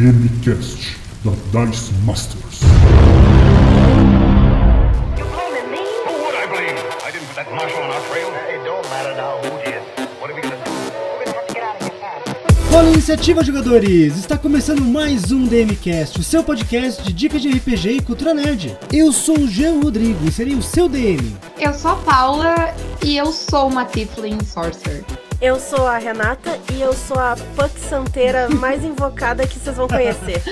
DMCast da Dice Masters. Rola Iniciativa Jogadores! Está começando mais um DMCast, o seu podcast de dicas de RPG e cultura nerd. Eu sou o Jean Rodrigo e serei o seu DM. Eu sou a Paula e eu sou uma Tiflin Sorcerer. Eu sou a Renata e eu sou a Puck Santeira mais invocada que vocês vão conhecer.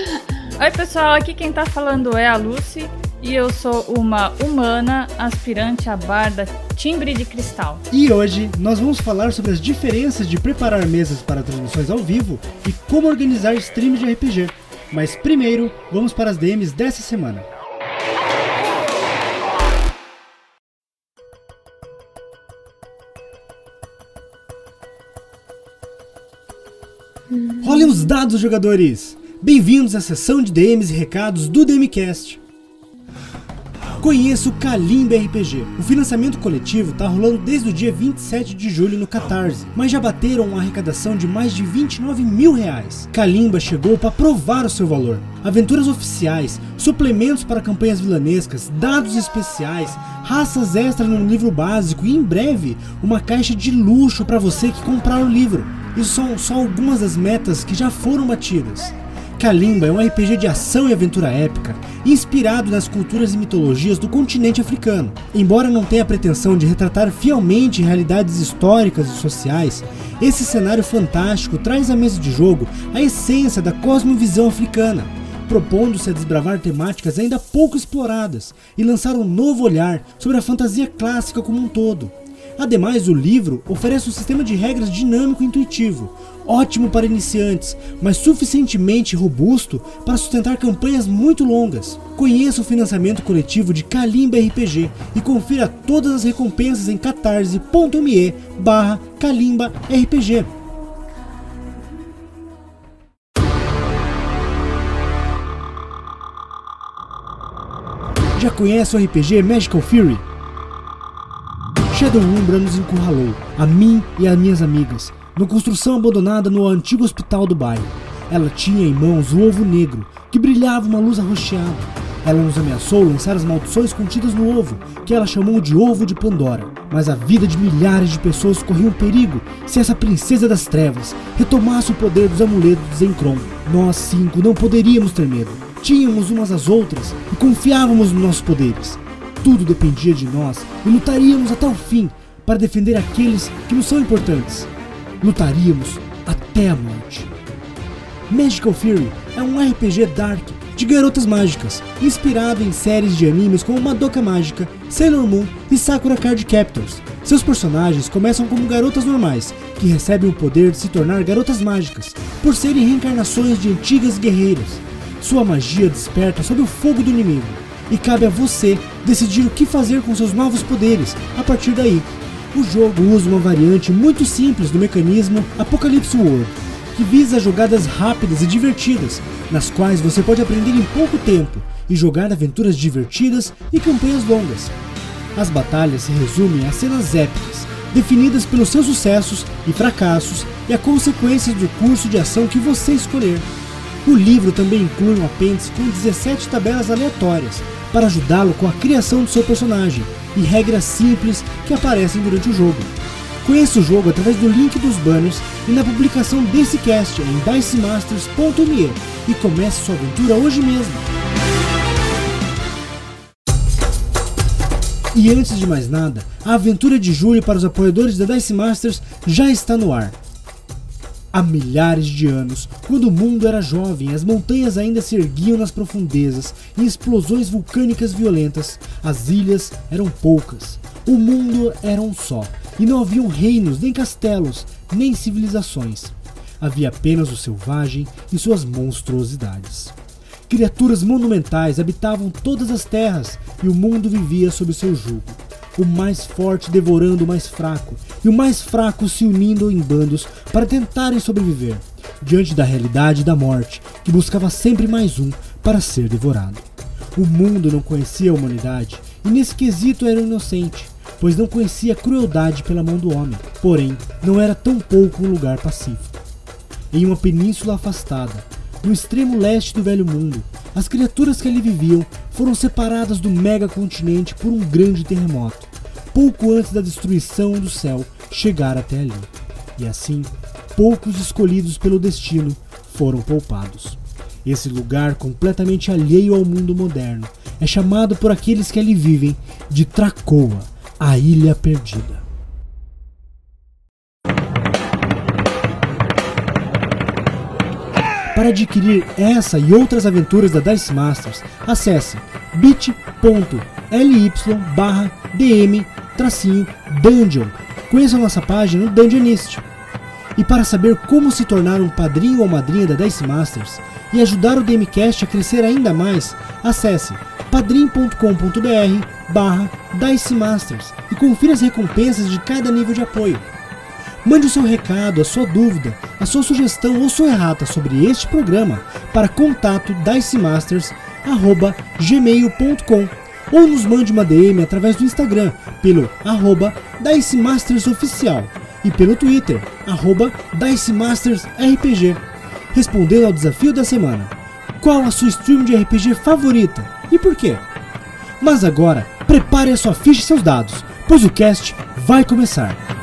Oi, pessoal, aqui quem tá falando é a Lucy e eu sou uma humana aspirante a barda timbre de cristal. E hoje nós vamos falar sobre as diferenças de preparar mesas para transmissões ao vivo e como organizar streams de RPG. Mas primeiro, vamos para as DMs dessa semana. Rolem os dados, jogadores! Bem-vindos à sessão de DMs e recados do DMCast. Conheça o Kalimba RPG. O financiamento coletivo está rolando desde o dia 27 de julho no Catarse, mas já bateram uma arrecadação de mais de 29 mil reais. Kalimba chegou para provar o seu valor. Aventuras oficiais, suplementos para campanhas vilanescas, dados especiais, raças extras no livro básico e em breve uma caixa de luxo para você que comprar o livro. Isso são só algumas das metas que já foram batidas. Kalimba é um RPG de ação e aventura épica, inspirado nas culturas e mitologias do continente africano. Embora não tenha a pretensão de retratar fielmente realidades históricas e sociais, esse cenário fantástico traz à mesa de jogo a essência da cosmovisão africana, propondo-se a desbravar temáticas ainda pouco exploradas e lançar um novo olhar sobre a fantasia clássica como um todo. Ademais, o livro oferece um sistema de regras dinâmico e intuitivo, ótimo para iniciantes, mas suficientemente robusto para sustentar campanhas muito longas. Conheça o financiamento coletivo de Kalimba RPG e confira todas as recompensas em catarse.me barra Kalimba RPG. Já conhece o RPG Magical Fury? Shadow Umbra nos encurralou, a mim e as minhas amigas, numa construção abandonada no antigo hospital do bairro. Ela tinha em mãos o ovo negro, que brilhava uma luz arroxeada. Ela nos ameaçou lançar as maldições contidas no ovo, que ela chamou de Ovo de Pandora. Mas a vida de milhares de pessoas corria um perigo se essa princesa das trevas retomasse o poder dos amuletos de Zenkron. Nós cinco não poderíamos ter medo. Tínhamos umas às outras e confiávamos nos nossos poderes. Tudo dependia de nós e lutaríamos até o fim para defender aqueles que nos são importantes. Lutaríamos até a morte. Magical Fury é um RPG dark de garotas mágicas, inspirado em séries de animes como Madoka Mágica, Sailor Moon e Sakura Card Captors. Seus personagens começam como garotas normais, que recebem o poder de se tornar garotas mágicas, por serem reencarnações de antigas guerreiras. Sua magia desperta sob o fogo do inimigo, e cabe a você decidir o que fazer com seus novos poderes a partir daí. O jogo usa uma variante muito simples do mecanismo Apocalypse World, que visa jogadas rápidas e divertidas, nas quais você pode aprender em pouco tempo e jogar aventuras divertidas e campanhas longas. As batalhas se resumem a cenas épicas, definidas pelos seus sucessos e fracassos e a consequências do curso de ação que você escolher. O livro também inclui um apêndice com 17 tabelas aleatórias para ajudá-lo com a criação do seu personagem e regras simples que aparecem durante o jogo. Conheça o jogo através do link dos banners e na publicação desse cast em dicemasters.me e comece sua aventura hoje mesmo. E antes de mais nada, a aventura de julho para os apoiadores da Dice Masters já está no ar. Há milhares de anos, quando o mundo era jovem, as montanhas ainda se erguiam nas profundezas em explosões vulcânicas violentas, as ilhas eram poucas, o mundo era um só, e não haviam reinos, nem castelos, nem civilizações. Havia apenas o selvagem e suas monstruosidades. Criaturas monumentais habitavam todas as terras e o mundo vivia sob seu jugo. O mais forte devorando o mais fraco e o mais fraco se unindo em bandos para tentarem sobreviver, diante da realidade da morte, que buscava sempre mais um para ser devorado. O mundo não conhecia a humanidade e nesse quesito era inocente, pois não conhecia a crueldade pela mão do homem, porém não era tão pouco um lugar pacífico. Em uma península afastada, no extremo leste do Velho Mundo, as criaturas que ali viviam foram separadas do megacontinente por um grande terremoto, pouco antes da destruição do céu chegar até ali. E assim, poucos escolhidos pelo destino foram poupados. Esse lugar completamente alheio ao mundo moderno é chamado por aqueles que ali vivem de Tracoa, a Ilha Perdida. Para adquirir essa e outras aventuras da Dice Masters, acesse bit.ly barra dm dungeon. Conheça nossa página no Dungeonist. E para saber como se tornar um padrinho ou madrinha da Dice Masters e ajudar o DMCast a crescer ainda mais, acesse padrim.com.br barra Dice Masters e confira as recompensas de cada nível de apoio. Mande o seu recado, a sua dúvida, a sua sugestão ou sua errata sobre este programa para contato dicemasters@gmail.com ou nos mande uma DM através do Instagram pelo arroba DiceMastersOficial e pelo Twitter, arroba DiceMastersRPG. Respondendo ao desafio da semana. Qual a sua stream de RPG favorita e por quê? Mas agora, prepare a sua ficha e seus dados, pois o cast vai começar.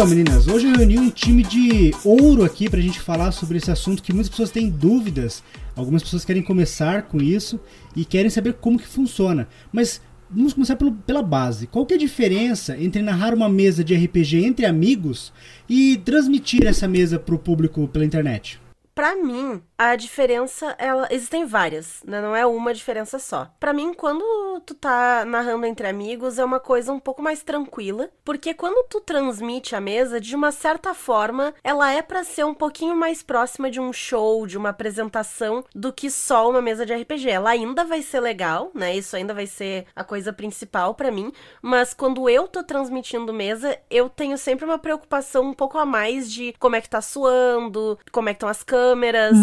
Então, meninas, hoje eu reuni um time de ouro aqui pra gente falar sobre esse assunto que muitas pessoas têm dúvidas. Algumas pessoas querem começar com isso e querem saber como que funciona. Mas vamos começar pelo, pela base. Qual que é a diferença entre narrar uma mesa de RPG entre amigos e transmitir essa mesa pro público pela internet? Pra mim, a diferença, ela existem várias, né? Não é uma diferença só. Pra mim, quando tu tá narrando entre amigos, é uma coisa um pouco mais tranquila, porque quando tu transmite a mesa, de uma certa forma, ela é pra ser um pouquinho mais próxima de um show, de uma apresentação, do que só uma mesa de RPG. Ela ainda vai ser legal, né? Isso ainda vai ser a coisa principal pra mim, mas quando eu tô transmitindo mesa, eu tenho sempre uma preocupação um pouco a mais de como é que tá suando, como é que estão as câmeras,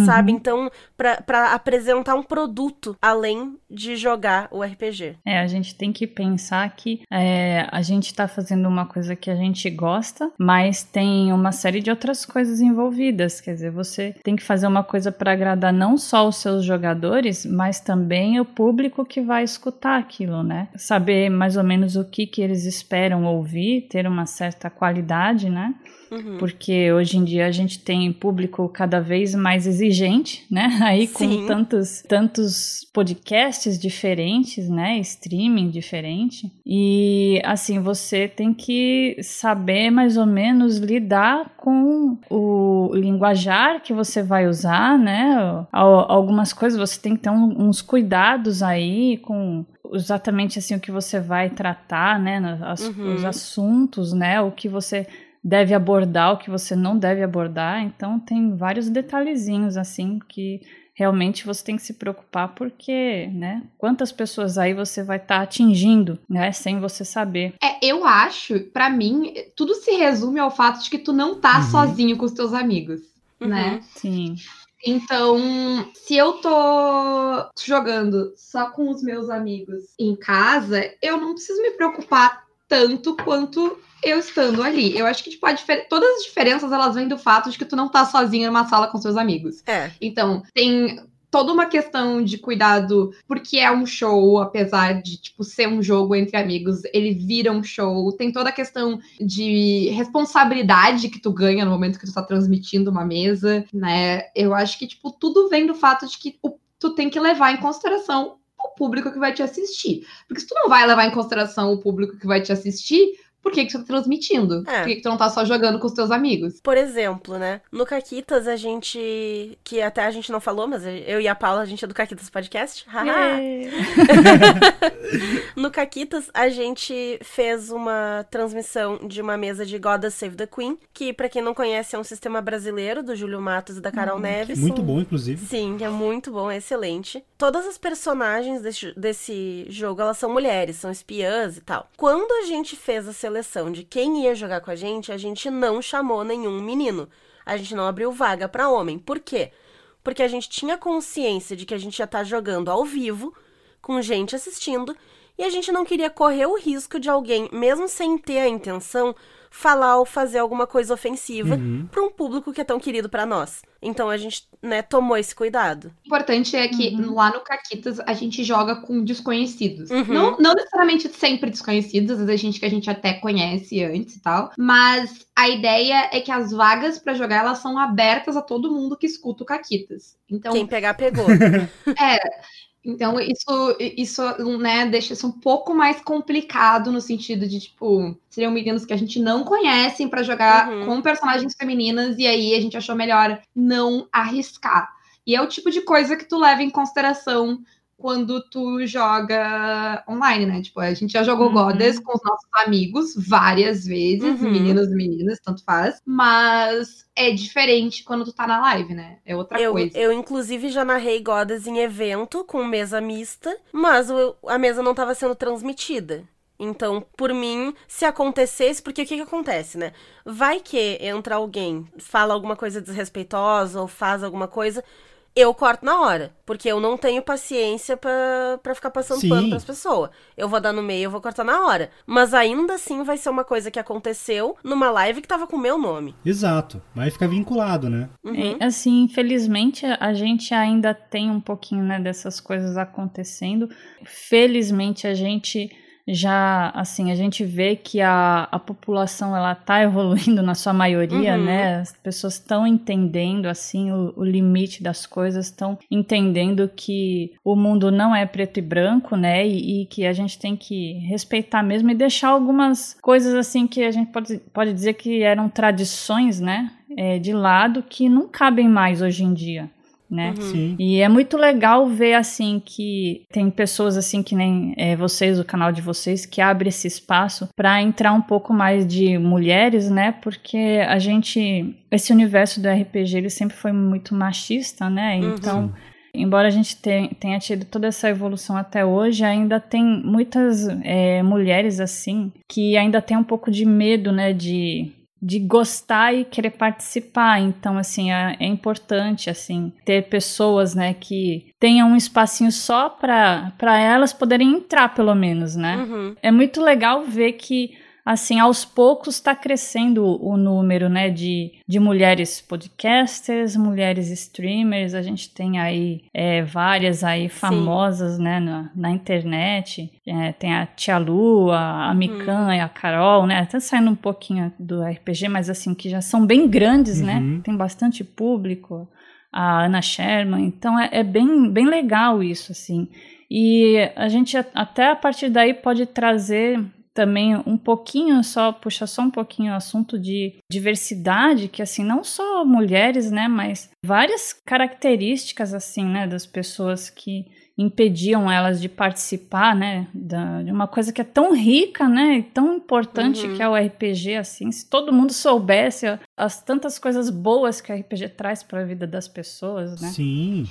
sabe? Então, pra apresentar um produto além de jogar o RPG. É, a gente tem que pensar que é, a gente tá fazendo uma coisa que a gente gosta, mas tem uma série de outras coisas envolvidas. Quer dizer, você tem que fazer uma coisa para agradar não só os seus jogadores, mas também o público que vai escutar aquilo, né? Saber mais ou menos o que, que eles esperam ouvir, ter uma certa qualidade, né? Uhum. Porque hoje em dia a gente tem público cada vez mais exigente, né? Aí com Sim. tantos, tantos podcasts diferentes, né? Streaming diferente. E assim, você tem que saber mais ou menos lidar com o linguajar que você vai usar, né? Al- Algumas coisas você tem que ter uns cuidados aí com exatamente assim o que você vai tratar, né? as- Uhum. Os assuntos, né? O que você deve abordar, o que você não deve abordar. Então tem vários detalhezinhos assim que realmente você tem que se preocupar porque, né? Quantas pessoas aí você vai estar atingindo, né? Sem você saber. É, eu acho, pra mim, tudo se resume ao fato de que tu não tá Uhum. sozinho com os teus amigos, Uhum. né? Sim. Então, se eu tô jogando só com os meus amigos em casa, eu não preciso me preocupar tanto quanto eu estando ali. Eu acho que tipo, todas as diferenças elas vêm do fato de que tu não tá sozinho numa sala com seus amigos. É. Então, tem toda uma questão de cuidado, porque é um show, apesar de, tipo, ser um jogo entre amigos, ele vira um show. Tem toda a questão de responsabilidade que tu ganha no momento que tu tá transmitindo uma mesa, né? Eu acho que, tipo, tudo vem do fato de que o- tu tem que levar em consideração público que vai te assistir. Porque se tu não vai levar em consideração o público que vai te assistir, por que, que tu tá transmitindo? É. Por que, que tu não tá só jogando com os teus amigos? Por exemplo, né? No Caquitas a gente. Que até a gente não falou, mas eu e a Paula, a gente é do Caquitas Podcast. Haha. No Caquitas, a gente fez uma transmissão de uma mesa de God Save the Queen, que, pra quem não conhece, é um sistema brasileiro do Júlio Matos e da Carol Neves. Muito bom, inclusive. Sim, é muito bom, é excelente. Todas as personagens desse, desse jogo, elas são mulheres, são espiãs e tal. Quando a gente fez a seleção de quem ia jogar com a gente, a gente não chamou nenhum menino. A gente não abriu vaga pra homem. Por quê? Porque a gente tinha consciência de que a gente ia estar jogando ao vivo, com gente assistindo, E a gente não queria correr o risco de alguém, mesmo sem ter a intenção, falar ou fazer alguma coisa ofensiva Uhum. pra um público que é tão querido pra nós. Então a gente, né, tomou esse cuidado. O importante é que Uhum. lá no Caquitas a gente joga com desconhecidos. Uhum. Não, não necessariamente sempre desconhecidos, às vezes a gente que a gente até conhece antes e tal. Mas a ideia é que as vagas pra jogar elas são abertas a todo mundo que escuta o Caquitas. Então, Quem pegar, pegou. Então, isso, isso né, deixa isso um pouco mais complicado no sentido de, tipo, seriam meninos que a gente não conhece pra jogar Uhum. com personagens femininas, e aí a gente achou melhor não arriscar. E é o tipo de coisa que tu leva em consideração quando tu joga online, né? Tipo, a gente já jogou Uhum. Goddess com os nossos amigos várias vezes, Uhum. meninos e meninas, tanto faz, mas é diferente quando tu tá na live, né? É outra Eu, coisa. eu, inclusive, já narrei Godas em evento com mesa mista, mas a mesa não estava sendo transmitida. Então, por mim, se acontecesse, porque o que que acontece, né? Vai que entra alguém, fala alguma coisa desrespeitosa ou faz alguma coisa, eu corto na hora. Porque eu não tenho paciência pra, pra ficar passando Sim. pano pras pessoas. Eu vou dar no meio, eu vou cortar na hora. Mas ainda assim vai ser uma coisa que aconteceu numa live que tava com o meu nome. Exato. Vai ficar vinculado, né? Uhum. É, assim, infelizmente a gente ainda tem um pouquinho né, dessas coisas acontecendo. Felizmente a gente já, assim, a gente vê que a, a população ela tá evoluindo na sua maioria, Uhum. né? As pessoas estão entendendo assim o, o limite das coisas, estão entendendo que o mundo não é preto e branco, né? E, e que a gente tem que respeitar mesmo e deixar algumas coisas assim que a gente pode, pode dizer que eram tradições, né? é, de lado que não cabem mais hoje em dia, né? Uhum. Sim. E é muito legal ver assim que tem pessoas assim que nem é, vocês, o canal de vocês, que abre esse espaço para entrar um pouco mais de mulheres, né? Porque a gente, esse universo do RPG ele sempre foi muito machista, né? Uhum. Então Embora a gente te- tenha tido toda essa evolução até hoje, ainda tem muitas é, mulheres assim que ainda tem um pouco de medo, né, de, de gostar e querer participar. Então, assim, é, é importante assim ter pessoas, né, que tenham um espacinho só para para elas poderem entrar, pelo menos, né? Uhum. É muito legal ver que assim, aos poucos está crescendo o número, né, de, de mulheres podcasters, mulheres streamers, a gente tem aí é, várias aí famosas, né, na, na internet, É, tem a Tia Lu, a, a Mikan e a Carol, né, até saindo um pouquinho do RPG, mas assim, que já são bem grandes, né, Uhum. tem bastante público, a Ana Sherman, então é, é bem, bem legal isso, assim, e a gente até a partir daí pode trazer também um pouquinho só, puxa só um pouquinho o assunto de diversidade, que assim, não só mulheres, né, mas várias características assim, né, das pessoas que impediam elas de participar, né, da, de uma coisa que é tão rica, né, e tão importante Uhum. que é o RPG, assim, se todo mundo soubesse as tantas coisas boas que o RPG traz para a vida das pessoas, né? Sim.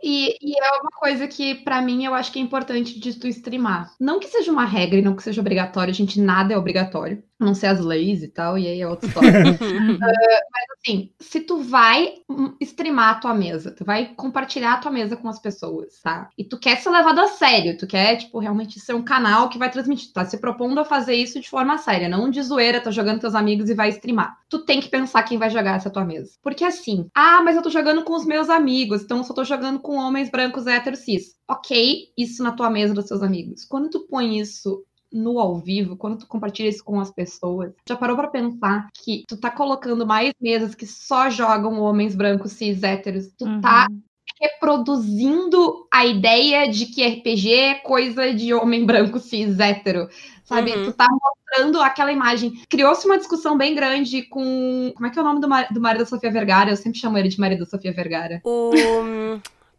E, e é uma coisa que, pra mim, eu acho que é importante de tu streamar. Não que seja uma regra e não que seja obrigatório, gente, nada é obrigatório. A não ser as leis e tal, e aí é outra história. assim, se tu vai hum, streamar a tua mesa, tu vai compartilhar a tua mesa com as pessoas, tá? E tu quer ser levado a sério, tu quer, tipo, realmente ser um canal que vai transmitir, tu tá se propondo a fazer isso de forma séria, não de zoeira, tá jogando com teus amigos e vai streamar. Tu tem que pensar quem vai jogar essa tua mesa. Porque assim, ah, mas eu tô jogando com os meus amigos, então eu só tô jogando com homens brancos héteros cis. Ok, isso na tua mesa dos seus amigos. Quando tu põe isso no ao vivo, quando tu compartilha isso com as pessoas, já parou pra pensar que tu tá colocando mais mesas que só jogam homens brancos cis héteros? Tu Uhum. tá reproduzindo a ideia de que RPG é coisa de homem branco cis hétero, sabe? Uhum. Tu tá mostrando aquela imagem. Criou-se uma discussão bem grande com. Como é que é o nome do, mar... do marido da Sofia Vergara? Eu sempre chamo ele de marido da Sofia Vergara. O.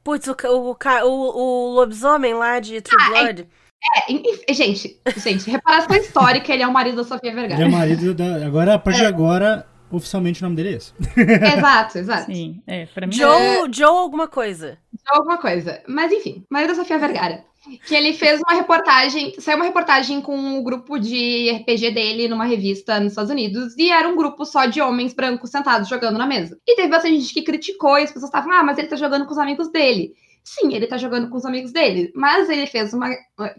Putz, o, o, o, o lobisomem lá de True Blood. É, enfim, gente, gente, reparação histórica, ele é o marido da Sofia Ele é Vergara. marido da. Agora, a partir de agora, oficialmente o nome dele é esse. exato, exato. Sim, é, para mim Joe, Joe alguma coisa. alguma coisa. Mas enfim, marido da Sofia Vergara. Que ele fez uma reportagem, saiu uma reportagem com o grupo de RPG dele numa revista nos Estados Unidos, e era um grupo só de homens brancos sentados jogando na mesa. E teve bastante gente que criticou, e as pessoas estavam, ah, mas ele tá jogando com os amigos dele. Sim, ele tá jogando com os amigos dele, mas ele fez uma,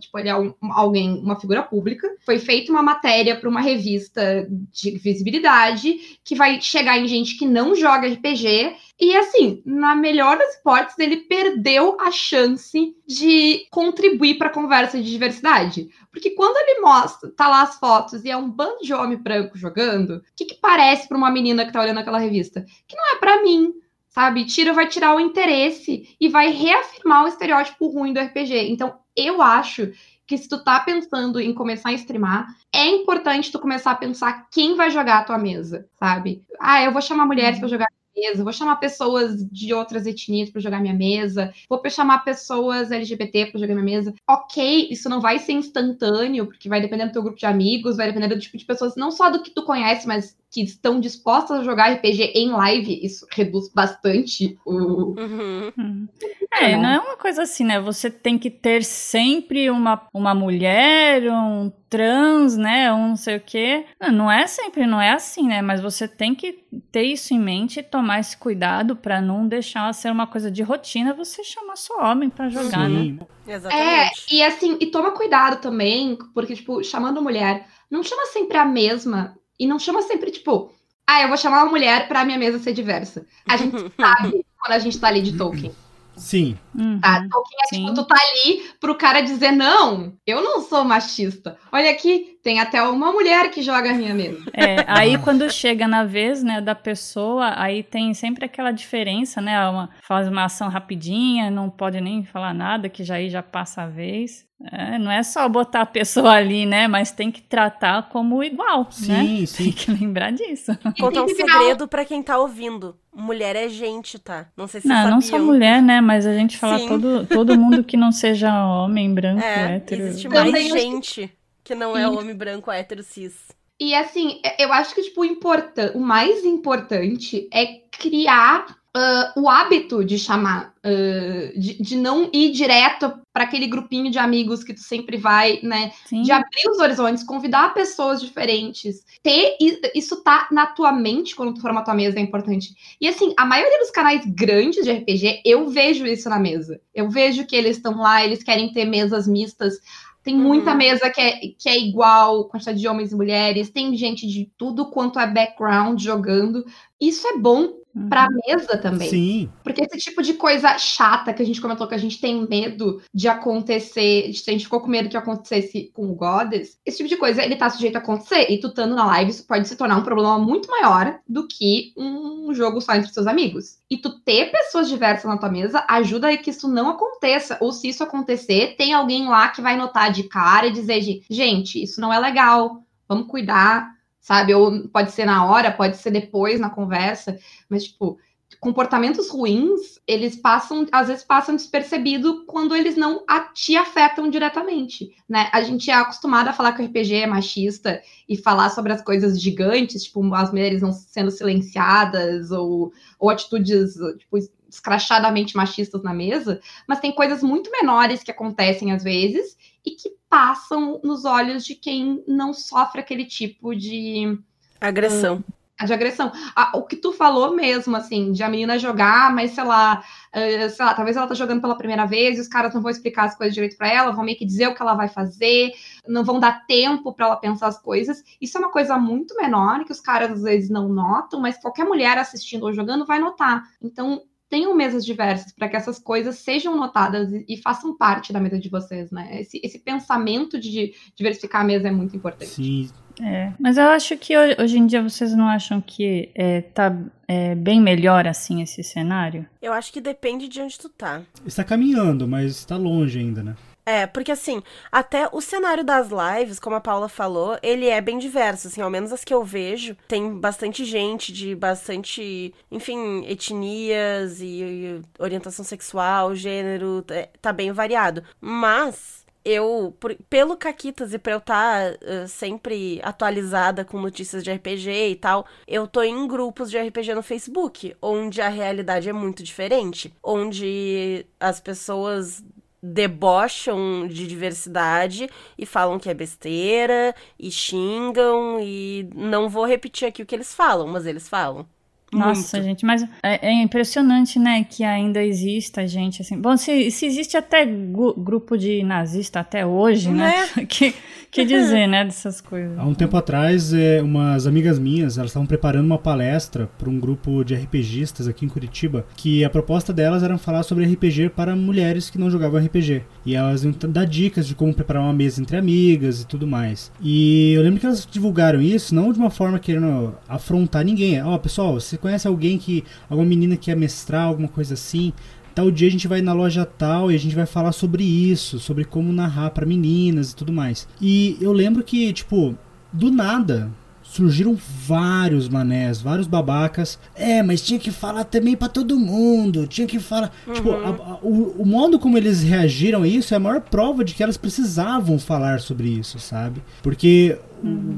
tipo, ele é um, alguém, uma figura pública, foi feita uma matéria para uma revista de visibilidade que vai chegar em gente que não joga RPG e assim, na melhor das hipóteses, ele perdeu a chance de contribuir para a conversa de diversidade. Porque quando ele mostra, tá lá as fotos e é um bando de homem branco jogando, o que, que parece para uma menina que tá olhando aquela revista? Que não é para mim, sabe? Tira vai tirar o interesse e vai reafirmar o estereótipo ruim do RPG. Então, eu acho que se tu tá pensando em começar a streamar, é importante tu começar a pensar quem vai jogar a tua mesa, sabe? Ah, eu vou chamar mulheres para jogar mesa, vou chamar pessoas de outras etnias para jogar minha mesa, vou chamar pessoas LGBT para jogar minha mesa. Ok, isso não vai ser instantâneo, porque vai depender do teu grupo de amigos, vai depender do tipo de pessoas, não só do que tu conhece, mas que estão dispostas a jogar RPG em live, isso reduz bastante o. Uhum. É, não é uma coisa assim, né? Você tem que ter sempre uma, uma mulher, um trans, né? Um não sei o quê. Não, não é sempre, não é assim, né? Mas você tem que ter isso em mente e tomar esse cuidado para não deixar ser uma coisa de rotina você chamar só homem para jogar, né? Sim. É, Exatamente. e assim, e toma cuidado também, porque, tipo, chamando mulher, não chama sempre a mesma e não chama sempre, tipo, ah, eu vou chamar uma mulher pra minha mesa ser diversa. A gente sabe quando a gente tá ali de Tolkien. Sim. Uhum. Tá? Tolkien é Sim. tipo, tu tá ali pro cara dizer, não, eu não sou machista. Olha aqui, tem até uma mulher que joga a minha mesa. É, aí quando chega na vez, né, da pessoa, aí tem sempre aquela diferença, né, uma, faz uma ação rapidinha, não pode nem falar nada, que já aí já passa a vez. É, não é só botar a pessoa ali, né, mas tem que tratar como igual, né? Sim, sim. Tem que lembrar disso. Contar um segredo pra quem tá ouvindo. Mulher é gente, tá? Não sei se Não, vocês não só sabiam. mulher, né, mas a gente fala Sim. todo, todo mundo que não seja homem, branco, É, hétero. existe Também mais que- gente que não é Sim. homem branco hétero cis. E assim, eu acho que tipo, o, importan- o mais importante é criar ah, o hábito de chamar, ah, de, de não ir direto para aquele grupinho de amigos que tu sempre vai, né? Sim. De abrir os horizontes, convidar pessoas diferentes. Ter isso tá na tua mente quando tu forma a tua mesa é importante. E assim, a maioria dos canais grandes de RPG, eu vejo isso na mesa. Eu vejo que eles estão lá, eles querem ter mesas mistas. Tem muita Uhum. mesa que é, que é igual, quantidade de homens e mulheres, tem gente de tudo quanto é background jogando. Isso é bom Uhum. pra mesa também. Sim. Porque esse tipo de coisa chata que a gente comentou que a gente tem medo de acontecer, a gente ficou com medo que acontecesse com o Goddess, esse tipo de coisa ele tá sujeito a acontecer. E tu estando na live, isso pode se tornar um problema muito maior do que um jogo só entre seus amigos. E tu ter pessoas diversas na tua mesa ajuda a que isso não aconteça. Ou se isso acontecer, tem alguém lá que vai notar de cara e dizer, gente, isso não é legal, vamos cuidar sabe? Ou pode ser na hora, pode ser depois na conversa, mas tipo, comportamentos ruins, eles passam, às vezes passam despercebido quando eles não a, te afetam diretamente, né? A gente é acostumado a falar que o RPG é machista e falar sobre as coisas gigantes, tipo, as mulheres não sendo silenciadas ou, ou atitudes, tipo, escrachadamente machistas na mesa, mas tem coisas muito menores que acontecem às vezes e que passam nos olhos de quem não sofre aquele tipo de, Agressão. de agressão. Ah, o que tu falou mesmo, assim, de a menina jogar, mas sei lá, eh, sei lá, talvez ela tá jogando pela primeira vez e os caras não vão explicar as coisas direito pra ela, vão meio que dizer o que ela vai fazer, não vão dar tempo pra ela pensar as coisas. Isso é uma coisa muito menor que os caras às vezes não notam, mas qualquer mulher assistindo ou jogando vai notar. Então, tenham mesas diversas para que essas coisas sejam notadas e, e façam parte da mesa de vocês, né? Esse, esse pensamento de diversificar a mesa é muito importante. Sim. É, mas eu acho que ho- hoje em dia vocês não acham que é, tá é, bem melhor assim esse cenário? Eu acho que depende de onde tu tá. Está caminhando, mas está longe ainda, né? É, porque assim, até o cenário das lives, como a Paula falou, ele é bem diverso, assim, ao menos as que eu vejo, tem bastante gente de bastante, enfim, etnias e, e orientação sexual, gênero, é, tá bem variado. Mas eu, por- pelo Caquitas e pra eu estar sempre atualizada com notícias de RPG e tal, eu tô em grupos de RPG no Facebook, onde a realidade é muito diferente, onde as pessoas debocham de diversidade e falam que é besteira e xingam e não vou repetir aqui o que eles falam, mas eles falam. Nossa, Muito. gente, mas é, é impressionante, né, que ainda exista gente assim. Bom, se, se existe até grupo de nazista até hoje, né? que, que dizer, né, dessas coisas. Há um tempo atrás, é, umas amigas minhas, elas estavam preparando uma palestra para um grupo de RPGistas aqui em Curitiba, que a proposta delas era falar sobre RPG para mulheres que não jogavam RPG. E elas iam dar dicas de como preparar uma mesa entre amigas e tudo mais. E eu lembro que elas divulgaram isso, não de uma forma querendo afrontar ninguém. Ó, pessoal, você conhece alguém que. alguma menina que quer mestrar, alguma coisa assim? Tal dia a gente vai na loja tal e a gente vai falar sobre isso, sobre como narrar pra meninas e tudo mais. E eu lembro que, tipo, do nada surgiram vários manés, vários babacas. É, mas tinha que falar também pra todo mundo, tinha que falar. Tipo, a- a- o, o modo como eles reagiram a isso é a maior prova de que elas precisavam falar sobre isso, sabe? Porque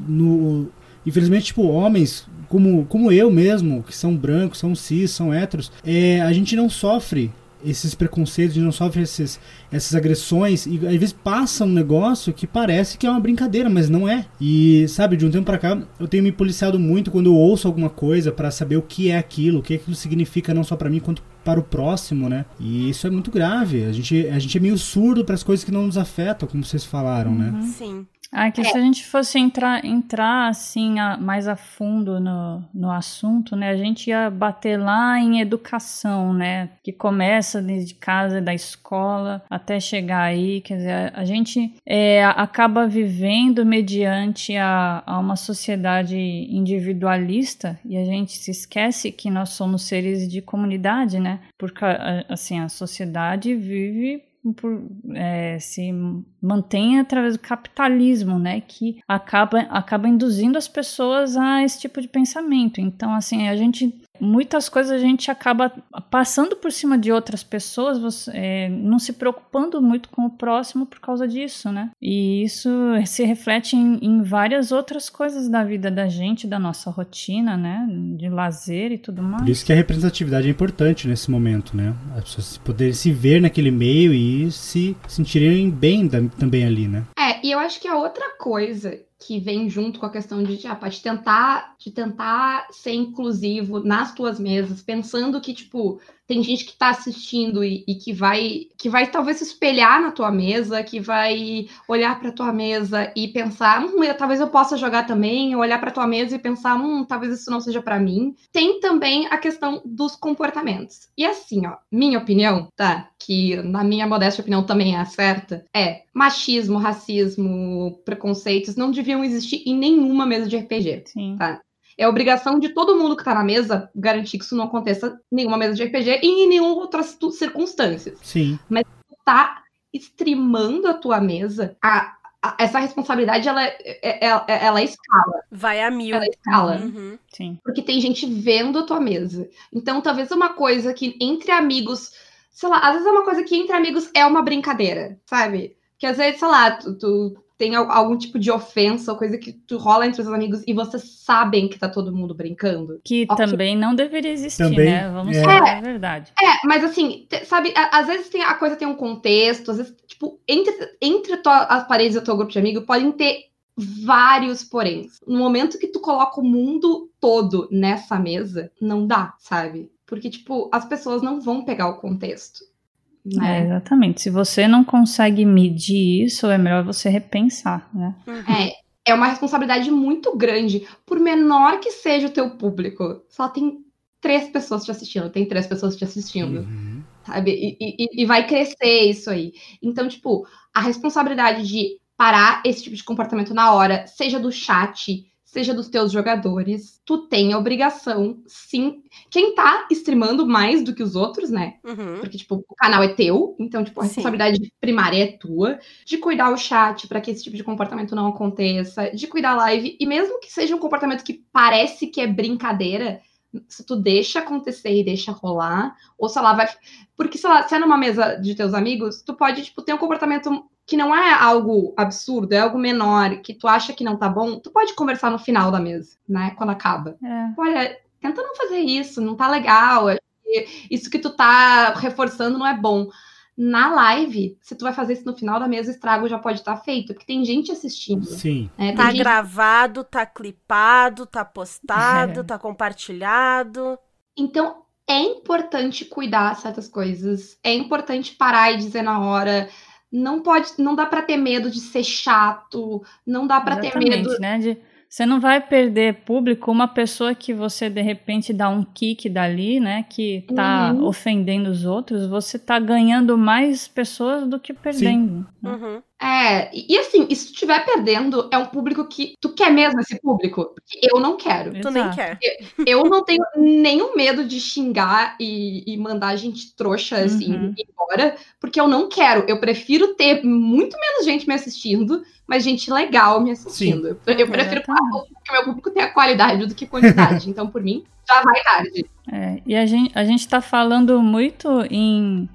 no infelizmente, tipo, homens como, como eu mesmo, que são brancos, são cis, são héteros, é, a gente não sofre esses preconceitos, a gente não sofre esses, essas agressões e às vezes passa um negócio que parece que é uma brincadeira, mas não é. E sabe, de um tempo pra cá, eu tenho me policiado muito quando eu ouço alguma coisa pra saber o que é aquilo, o que aquilo significa não só pra mim quanto para o próximo, né? E isso é muito grave. A gente, a gente é meio surdo para as coisas que não nos afetam, como vocês falaram, né? Sim. Ah, que se a gente fosse entrar, entrar assim a- mais a fundo no, no assunto, né, a gente ia bater lá em educação, né, que começa desde casa, da escola, até chegar aí, quer dizer, a, gente é, acaba vivendo mediante a, a uma sociedade individualista e a gente se esquece que nós somos seres de comunidade, né, porque a- assim a sociedade vive por, é, se mantém através do capitalismo, né, que acaba, acaba induzindo as pessoas a esse tipo de pensamento. Então, assim, a gente muitas coisas a gente acaba passando por cima de outras pessoas, você, é, não se preocupando muito com o próximo por causa disso, né? E isso se reflete em, em várias outras coisas da vida da gente, da nossa rotina, né, de lazer e tudo mais. Por isso que a representatividade é importante nesse momento, né? As pessoas poderem se ver naquele meio e se sentirem bem da- também ali, né? É, e eu acho que a outra coisa que vem junto com a questão de, ah, de tentar, de tentar ser inclusivo nas tuas mesas, pensando que, tipo, tem gente que tá assistindo e, e que vai que vai talvez se espelhar na tua mesa, que vai olhar pra tua mesa e pensar, hum, eu- talvez eu possa jogar também, ou olhar pra tua mesa e pensar, hum, talvez isso não seja pra mim. Tem também a questão dos comportamentos. E assim, ó, minha opinião, tá? Que na minha modesta opinião também é a certa, é machismo, racismo, preconceitos não deviam existir em nenhuma mesa de RPG. Sim. É obrigação de todo mundo que tá na mesa garantir que isso não aconteça em nenhuma mesa de RPG e em nenhuma outra circunstâncias. Sim. Tá streamando a tua mesa, a- a- essa responsabilidade, ela, é- é- ela, ela escala. Vai a mil. Ela escala. Uhum. Sim. Porque tem gente vendo a tua mesa. Então, talvez uma coisa que entre amigos, sei lá, às vezes é uma coisa que entre amigos é uma brincadeira, sabe? Que às vezes, sei lá, tu, tu tem al- algum tipo de ofensa ou coisa que tu rola entre os amigos e vocês sabem que tá todo mundo brincando. Que Ok. também não deveria existir, Também, né? Vamos é. falar a verdade. É, mas assim, sabe, às vezes tem, a coisa tem um contexto, às vezes, tipo, entre, entre tua- as paredes do teu grupo de amigos podem ter vários poréns. No momento que tu coloca o mundo todo nessa mesa, não dá, sabe? Porque, tipo, as pessoas não vão pegar o contexto. É, Né? exatamente. Se você não consegue medir isso, é melhor você repensar, né? É, é uma responsabilidade muito grande. Por menor que seja o teu público, só tem três pessoas te assistindo, tem três pessoas te assistindo. Uhum. sabe? E, e- e vai crescer isso aí. Então, tipo, a responsabilidade de parar esse tipo de comportamento na hora, seja do chat, seja dos teus jogadores, tu tem a obrigação, sim. Quem tá streamando mais do que os outros, né? Uhum. Porque, tipo, o canal é teu, então, tipo, a Sim. responsabilidade primária é tua, de cuidar o chat para que esse tipo de comportamento não aconteça, de cuidar a live, e mesmo que seja um comportamento que parece que é brincadeira, se tu deixa acontecer e deixa rolar, ou sei lá, vai. Porque, sei lá, se é numa mesa de teus amigos, tu pode, tipo, ter um comportamento que não é algo absurdo, é algo menor, que tu acha que não tá bom, tu pode conversar no final da mesa, né? Quando acaba É. olha, tenta não fazer isso, não tá legal. que Isso que tu tá reforçando não é bom. Na live, se tu vai fazer isso no final da mesa, o estrago já pode estar feito, porque tem gente assistindo. Sim. né? Tá gente- gravado, tá clipado, tá postado, É. tá compartilhado. Então, é importante cuidar certas coisas. É importante parar e dizer na hora. Não pode, não dá pra ter medo de ser chato, não dá pra ter medo. né? De, você não vai perder público uma pessoa que você de repente dá um kick dali, né? Que tá Uhum. ofendendo os outros, você tá ganhando mais pessoas do que perdendo. né? Uhum. É, e e assim, e se tu estiver perdendo, é um público que tu quer mesmo esse público? Porque eu não quero. Tu nem quer. Eu não tenho nenhum medo de xingar e, e mandar gente trouxa, assim, Uhum. embora, porque eu não quero. Eu prefiro ter muito menos gente me assistindo, mas gente legal me assistindo. Eu eu prefiro que o meu público tenha qualidade do que quantidade. então, por mim, já vai tarde. É, e a gente, a gente tá falando muito em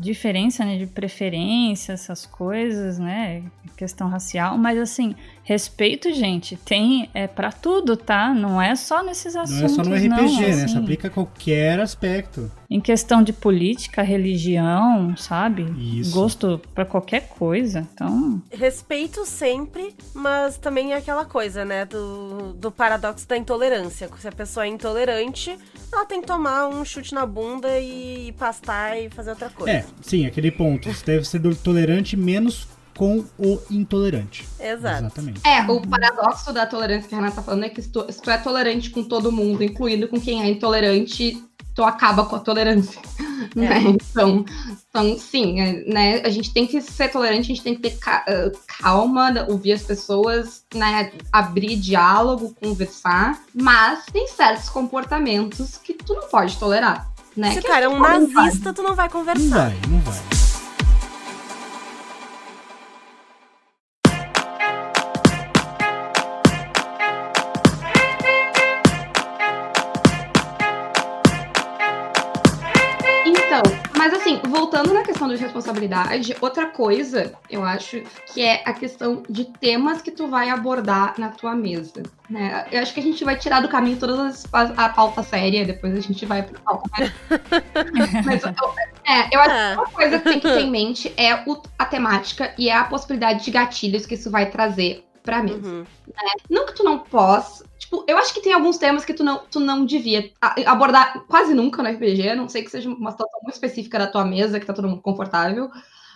diferença né, de preferência, essas coisas, né? Questão racial, mas assim, respeito, gente, tem é para tudo, tá? Não é só nesses Não assuntos. é só no não, RPG, né? Se assim. aplica a qualquer aspecto. Em questão de política, religião, sabe? Isso. Gosto pra qualquer coisa. Então, Respeito sempre, mas também é aquela coisa, né? Do, do paradoxo da intolerância. Se a pessoa é intolerante, ela tem que tomar um chute na bunda e pastar e fazer outra coisa. É, sim, aquele ponto. Você deve ser do- tolerante menos com o intolerante. Exato. Exatamente. É, o paradoxo da tolerância que a Renata tá falando é que se tu, se tu é tolerante com todo mundo, incluindo com quem é intolerante, tu acaba com a tolerância. né? Então, então, sim, é, né? A gente tem que ser tolerante, a gente tem que ter ah, calma, ouvir as pessoas, né? Abrir diálogo, conversar, mas tem certos comportamentos que tu não pode tolerar. Né? Se o cara é um nazista, tu não vai Não conversar. vai, não vai. Questão de responsabilidade, outra coisa, eu acho, que é a questão de temas que tu vai abordar na tua mesa, né? Eu acho que a gente vai tirar do caminho todas as a, a pauta séria, depois a gente vai pra pauta mais... Mas, eu- é, eu acho É. que uma coisa que tem que ter em mente é o- a temática e é a possibilidade de gatilhos que isso vai trazer pra mesa. Uhum. Não que tu não possa. Tipo, eu acho que tem alguns temas que tu não, tu não devia abordar quase nunca no RPG, a não sei que seja uma situação muito específica da tua mesa, que tá todo mundo confortável.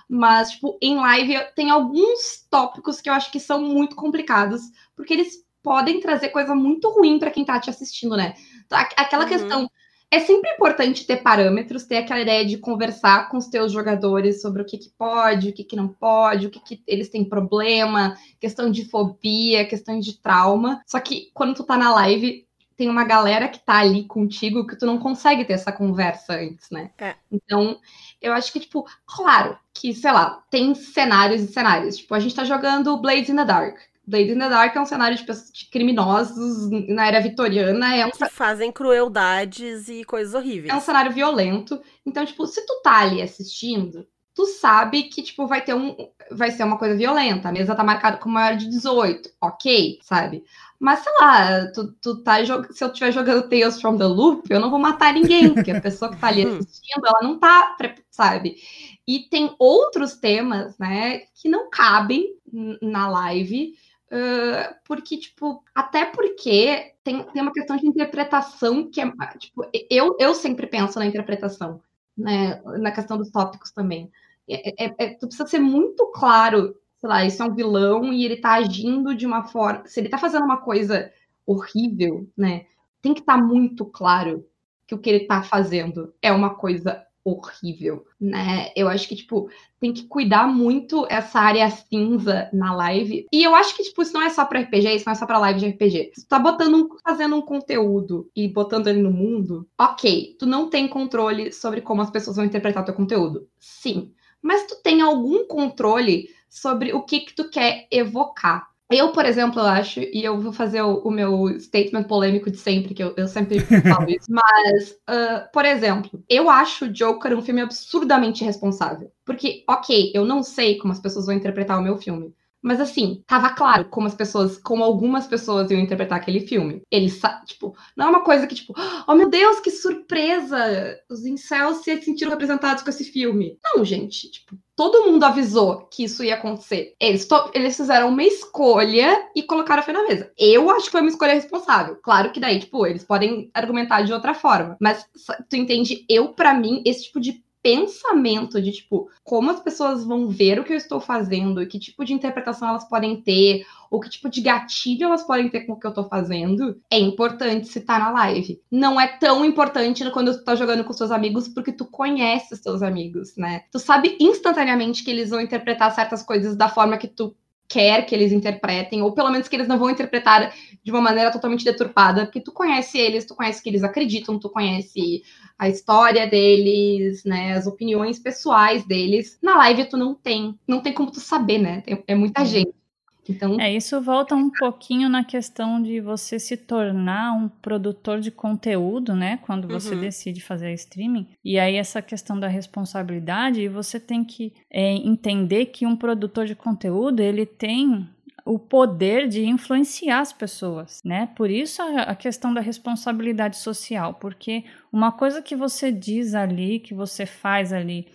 Mas, tipo, em live tem alguns tópicos que eu acho que são muito complicados, porque eles podem trazer coisa muito ruim pra quem tá te assistindo, né? A- Aquela Uhum. questão. É sempre importante ter parâmetros, ter aquela ideia de conversar com os teus jogadores sobre o que, que pode, o que, que não pode, o que, que eles têm problema, questão de fobia, questão de trauma. Só que quando tu tá na live, tem uma galera que tá ali contigo que tu não consegue ter essa conversa antes, né? É. Então, eu acho que, tipo, claro que, sei lá, tem cenários e cenários. Tipo, a gente tá jogando Blades in the Dark. Blades in the Dark é um cenário de, de criminosos na era vitoriana, é um Que fazem crueldades e coisas horríveis. é um cenário violento. Então, tipo, se tu tá ali assistindo, tu sabe que, tipo, vai ter um. Vai ser uma coisa violenta. A mesa tá marcada como maior de 18. Ok, sabe? Mas, sei lá, tu, tu tá jog... se eu estiver jogando Tales from the Loop, eu não vou matar ninguém, porque a pessoa que tá ali Hum. assistindo, ela não tá, sabe? E tem outros temas, né, que não cabem na live, ãh, porque, tipo, até porque tem, tem uma questão de interpretação que é, tipo, eu, eu sempre penso na interpretação, né, na questão dos tópicos também. É, é- é- tu precisa ser muito claro, sei lá, isso é um vilão e ele tá agindo de uma forma, se ele tá fazendo uma coisa horrível, né, tem que estar muito claro que o que ele tá fazendo é uma coisa horrível, né? Eu acho que, tipo, tem que cuidar muito essa área cinza na live. E eu acho que, tipo, isso não é só pra RPG, isso não é só pra live de RPG. Se tu tá botando um, fazendo um conteúdo e botando ele no mundo, ok, tu não tem controle sobre como as pessoas vão interpretar teu conteúdo. Sim. Mas tu tem algum controle sobre o que que tu quer evocar. Eu, por exemplo, eu acho, e eu vou fazer o, o meu statement polêmico de sempre, que eu, eu sempre falo isso, mas, ah, por exemplo, eu acho Joker um filme absurdamente irresponsável. Porque, ok, eu não sei como as pessoas vão interpretar o meu filme, Mas assim, tava claro como as pessoas, como algumas pessoas iam interpretar aquele filme. Eles, sa- tipo, não é uma coisa que, tipo, oh meu Deus, que surpresa! Os incels se sentiram representados com esse filme. Não, gente, tipo, todo mundo avisou que isso ia acontecer. Eles, eles fizeram uma escolha e colocaram a fé na mesa. Eu acho que foi uma escolha responsável. Claro que daí, tipo, eles podem argumentar de outra forma. Mas tu entende? Eu, pra mim, esse tipo de pensamento de tipo como as pessoas vão ver o que eu estou fazendo que tipo de interpretação elas podem ter ou que tipo de gatilho elas podem ter com o que eu tô fazendo é importante se tá na live. Não é tão importante quando tu tá jogando com seus amigos porque tu conhece os teus amigos, né? Tu sabe instantaneamente que eles vão interpretar certas coisas da forma que tu quer que eles interpretem, ou pelo menos que eles não vão interpretar de uma maneira totalmente deturpada, porque tu conhece eles, tu conhece o que eles acreditam, tu conhece a história deles, né, as opiniões pessoais deles. Na live tu não tem, não tem como tu saber, né? Tem- É muita gente. Então, É, isso volta um pouquinho na questão de você se tornar um produtor de conteúdo, né? Quando você Uhum. decide fazer streaming. E aí, essa questão da responsabilidade, você tem que é, entender que um produtor de conteúdo, ele tem o poder de influenciar as pessoas, né? Por isso a, a questão da responsabilidade social, porque uma coisa que você diz ali, que você faz ali,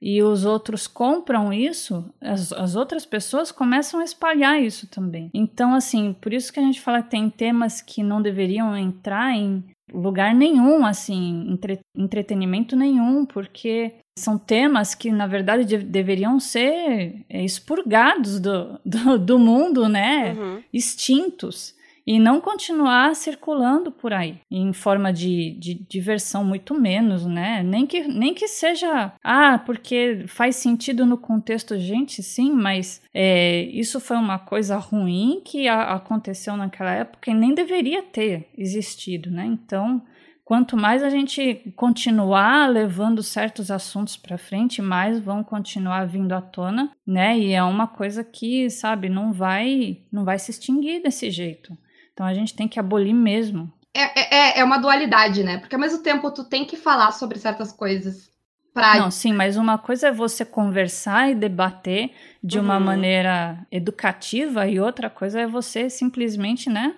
e os outros compram isso, as, as outras pessoas começam a espalhar isso também. Então, assim, por isso que a gente fala que tem temas que não deveriam entrar em lugar nenhum, assim, entre, entretenimento nenhum, porque são temas que, na verdade, de- deveriam ser é, expurgados do, do, do mundo, né? Uhum. extintos e não continuar circulando por aí em forma de, de diversão muito menos, né? Nem que, nem que seja ah porque faz sentido no contexto, gente, sim, mas é, isso foi uma coisa ruim que a- aconteceu naquela época e nem deveria ter existido, né? Então Quanto mais a gente continuar levando certos assuntos para frente, mais vão continuar vindo à tona, né? E é uma coisa que, sabe, não vai, não vai se extinguir desse jeito. Então a gente tem que abolir mesmo. é, é, é uma dualidade, né? Porque ao mesmo tempo tu tem que falar sobre certas coisas pra Não, sim, mas uma coisa é você conversar e debater de uma Uhum. maneira educativa e outra coisa é você simplesmente, né?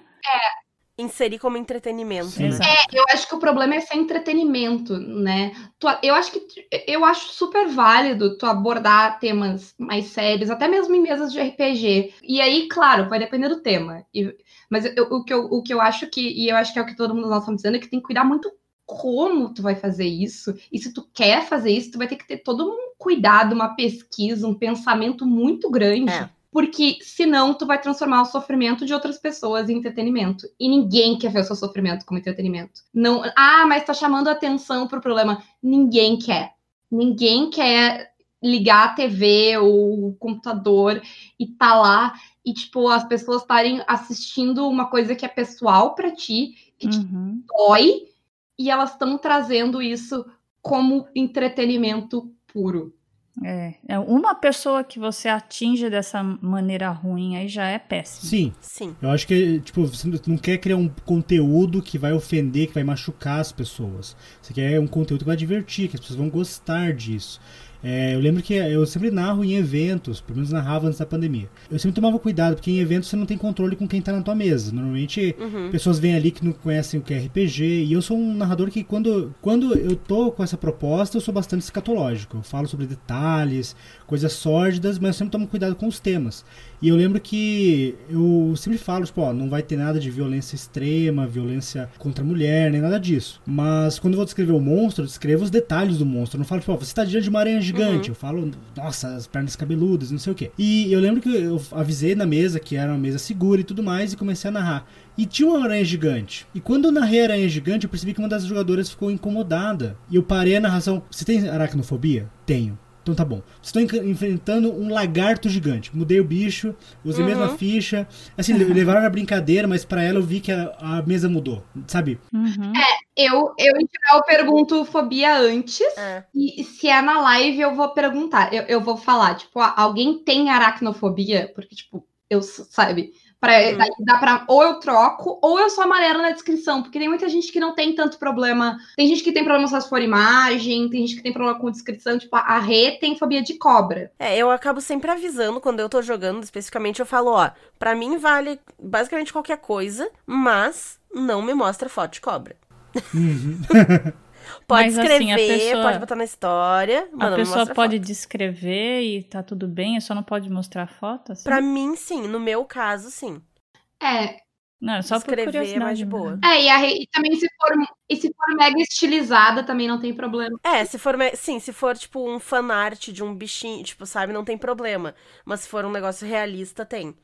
Inserir como entretenimento. Sim. né? Exato. Eu acho que o problema é ser entretenimento, né? Tu- eu acho que eu acho super válido tu abordar temas mais sérios, até mesmo em mesas de RPG. E aí, claro, vai depender do tema. E- mas eu- o, que eu, o que eu acho que, e eu acho que é o que todo mundo nós estamos dizendo, é que tem que cuidar muito como tu vai fazer isso. E se tu quer fazer isso, tu vai ter que ter todo um cuidado, uma pesquisa, um pensamento muito grande. É. Porque senão tu vai transformar o sofrimento de outras pessoas em entretenimento. E ninguém quer ver o seu sofrimento como entretenimento. Não, ah, mas tá chamando atenção pro problema. Ninguém quer. Ninguém quer ligar a TV ou o computador e tá lá e tipo as pessoas estarem assistindo uma coisa que é pessoal pra ti, que te Uhum. dói, e elas estão trazendo isso como entretenimento puro. É, é uma pessoa que você atinge dessa maneira ruim aí já é péssimo. Sim, Sim. eu acho que, tipo, você não quer criar um conteúdo que vai ofender, que vai machucar as pessoas. Você quer um conteúdo que vai divertir, que as pessoas vão gostar disso. É, eu lembro que eu sempre narro em eventos, pelo menos narrava antes da pandemia. Eu sempre tomava cuidado, porque em eventos você não tem controle com quem tá na tua mesa. Normalmente Uhum. pessoas vêm ali que não conhecem o que é RPG, e eu sou um narrador que quando, quando eu tô com essa proposta, eu sou bastante escatológico. Eu falo sobre detalhes, coisas sórdidas, mas eu sempre tomo cuidado com os temas. E eu lembro que eu sempre falo, tipo, ó, não vai ter nada de violência extrema, violência contra a mulher, nem nada disso. Mas quando eu vou descrever o monstro, eu descrevo os detalhes do monstro. Eu não falo, tipo, ó, você tá diante de uma aranha gigante. Eu falo, nossa, as pernas cabeludas, não sei o quê. E eu lembro que eu avisei na mesa que era uma mesa segura e tudo mais, e comecei a narrar. E tinha uma aranha gigante. E quando eu narrei a aranha gigante, eu percebi que uma das jogadoras ficou incomodada. E eu parei a narração. Você tem aracnofobia? Tenho. Então tá bom. Estou enfrentando um lagarto gigante. Mudei o bicho, usei a mesma ficha. Assim, le- levaram na brincadeira, mas pra ela eu vi que a, a mesa mudou. Sabe? Uhum. Eu, eu, em geral, pergunto fobia antes. É. E se é na live, eu vou perguntar. Eu, eu vou falar, tipo, ah, alguém tem aracnofobia? Porque, tipo, eu, sabe, Pra, Uhum. daí dá pra, ou eu troco, ou eu só amarelo na descrição, porque tem muita gente que não tem tanto problema. Tem gente que tem problema só se for imagem, tem gente que tem problema com descrição, tipo, a Rê tem fobia de cobra. É, eu acabo sempre avisando quando eu tô jogando, especificamente eu falo, ó, pra mim vale basicamente qualquer coisa, mas não me mostra foto de cobra. Uhum. Pode Mas, assim, escrever, pessoa- pode botar na história, mas A pessoa pode foto. descrever e tá tudo bem, só não pode mostrar foto, assim? Pra mim, sim. No meu caso, sim. É, Não, só por escrever é mais de mesmo. boa. é e, a e também se for, e se for mega estilizada também não tem problema. É, se for. Sim, se for, tipo, um fanart de um bichinho, tipo, sabe, não tem problema. Mas se for um negócio realista, tem.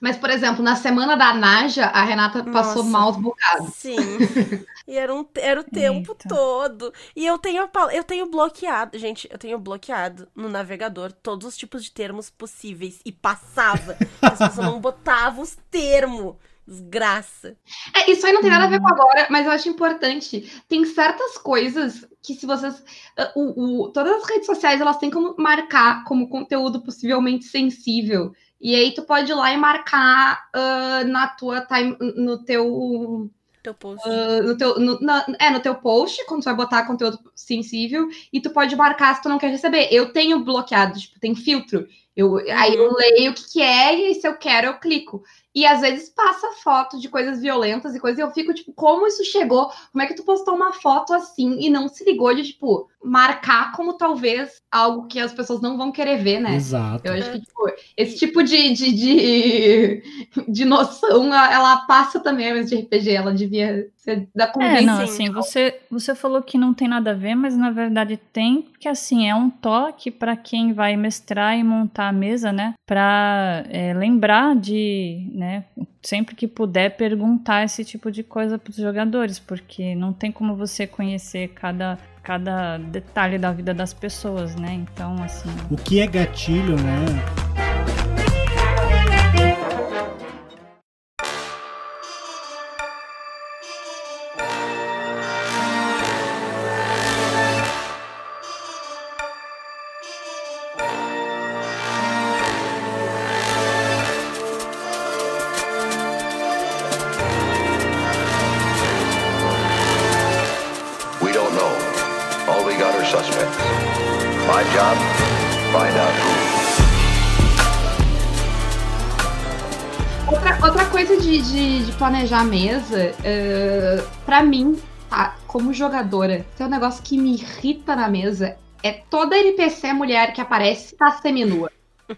Mas, por exemplo, na semana da Naja, a Renata passou Nossa. maus bocados. Sim. e era, um, era o tempo Eita. todo. E eu tenho, eu tenho bloqueado, gente, eu tenho bloqueado no navegador todos os tipos de termos possíveis. E passava. As pessoas não botavam os termos. Desgraça. É, isso aí não tem nada a ver com agora, mas eu acho importante. Tem certas coisas que se vocês. uh, o- o- todas as redes sociais elas têm como marcar como conteúdo possivelmente sensível. E aí tu pode ir lá e marcar uh, na tua time, no teu. Teu post. uh, no teu no, na- é, no teu post, quando tu vai botar conteúdo sensível, e tu pode marcar se tu não quer receber. Eu tenho bloqueado, tipo, tem filtro. Eu, Aí eu leio o que, que é, e se eu quero, eu clico. E às vezes passa foto de coisas violentas e coisas, e eu fico, tipo, como isso chegou? Como é que tu postou uma foto assim e não se ligou de, tipo, marcar como talvez algo que as pessoas não vão querer ver, né? Exato. Eu acho que, tipo, esse tipo de, de, de, de noção, ela passa também, mas de RPG, ela devia ser da É, convivência. não, Sim. assim, você, você falou que não tem nada a ver, mas na verdade tem, porque assim, é um toque para quem vai mestrar e montar a mesa, né? Pra é, lembrar de, né, sempre que puder perguntar esse tipo de coisa pros jogadores, porque não tem como você conhecer cada, cada detalhe da vida das pessoas, né? Então, assim, O que é gatilho, né? Planejar a mesa, uh, para mim, tá, como jogadora, tem um negócio que me irrita na mesa é toda NPC mulher que aparece tá seminua.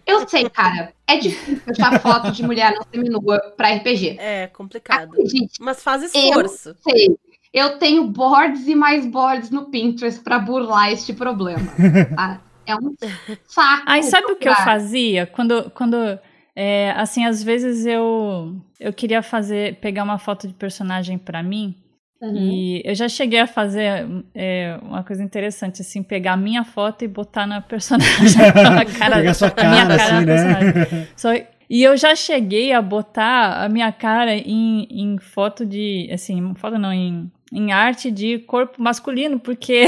Eu sei, cara, é difícil achar foto de mulher não seminua pra RPG. É complicado. Acredite, Mas faz esforço. sei. Eu tenho boards e mais boards no Pinterest pra burlar este problema. tá? É um saco. Aí sabe o que eu fazia? Quando, quando é, assim, às vezes eu eu queria fazer, pegar uma foto de personagem pra mim Uhum. e eu já cheguei a fazer é, uma coisa interessante, assim, pegar a minha foto e botar na personagem. a cara, Pegar sua a minha cara, cara assim, né? Só, e eu já cheguei a botar a minha cara em, em foto de, assim, foto não, em, em arte de corpo masculino, porque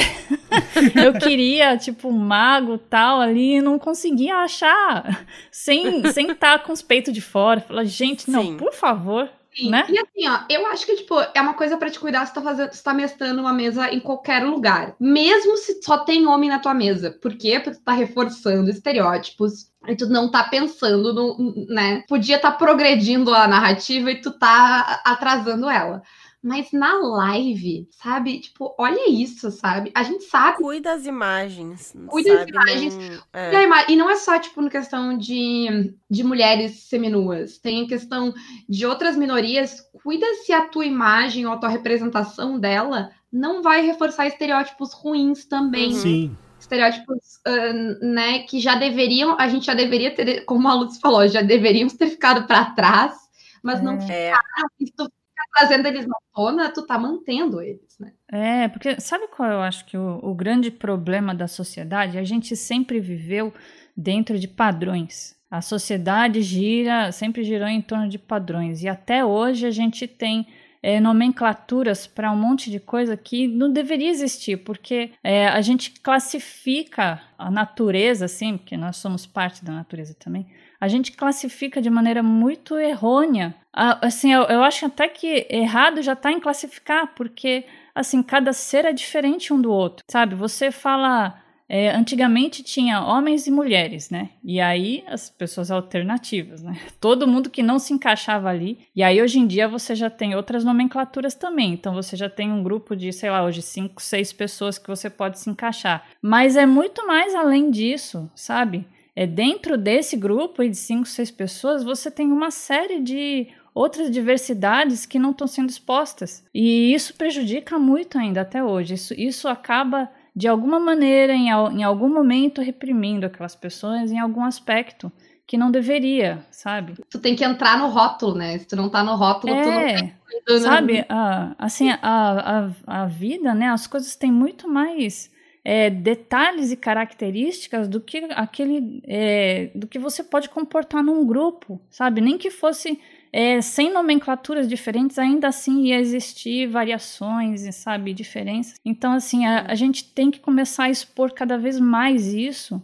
eu queria, tipo, um mago tal ali e não conseguia achar sem estar sem tá com os peitos de fora. Falei, gente, não, Sim. por favor. Sim. né? E assim, ó, eu acho que, tipo, é uma coisa pra te cuidar se tá fazendo, se tá mestrando uma mesa em qualquer lugar. Mesmo se só tem homem na tua mesa. Por quê? Porque tu tá reforçando estereótipos. E tu não tá pensando no, né? Podia tá progredindo a narrativa e tu tá atrasando ela. Mas na live, sabe? Tipo, olha isso, sabe? A gente sabe Cuida das imagens. Cuida das sabe? imagens. Não- E é. E não é só, tipo, na questão de, de mulheres seminuas. Tem a questão de outras minorias. Cuida se a tua imagem ou a tua representação dela não vai reforçar estereótipos ruins também. Uhum. Sim. Estereótipos, ah, né, que já deveriam, a gente já deveria ter, como a Lutz falou, já deveríamos ter ficado para trás, mas não É, ficaram. Tu fica trazendo eles na tona, tu tá mantendo eles, né? É, porque sabe qual eu acho que o, o grande problema da sociedade? A gente sempre viveu dentro de padrões. A sociedade gira, sempre girou em torno de padrões. E até hoje a gente tem é, nomenclaturas para um monte de coisa que não deveria existir, porque é, a gente classifica a natureza, assim, porque nós somos parte da natureza também, a gente classifica de maneira muito errônea. Assim, eu, eu acho até que errado já está em classificar, porque assim, cada ser é diferente um do outro, sabe? Você fala. é, antigamente tinha homens e mulheres, né? E aí as pessoas alternativas, né? Todo mundo que não se encaixava ali. E aí hoje em dia você já tem outras nomenclaturas também. Então você já tem um grupo de, sei lá, hoje cinco, seis pessoas que você pode se encaixar. Mas é muito mais além disso, sabe? É dentro desse grupo de cinco, seis pessoas, você tem uma série de outras diversidades que não estão sendo expostas. E isso prejudica muito ainda até hoje. Isso, isso acaba, de alguma maneira, em, em algum momento, reprimindo aquelas pessoas em algum aspecto que não deveria, sabe? Tu tem que entrar no rótulo, né? Se tu não tá no rótulo, tu não É, tá sabe? a- assim, a, a, a vida, né? As coisas têm muito mais é, detalhes e características do que aquele, é, do que você pode comportar num grupo, sabe? Nem que fosse é, sem nomenclaturas diferentes, ainda assim ia existir variações, e, sabe, diferenças. Então, assim, a, a gente tem que começar a expor cada vez mais isso.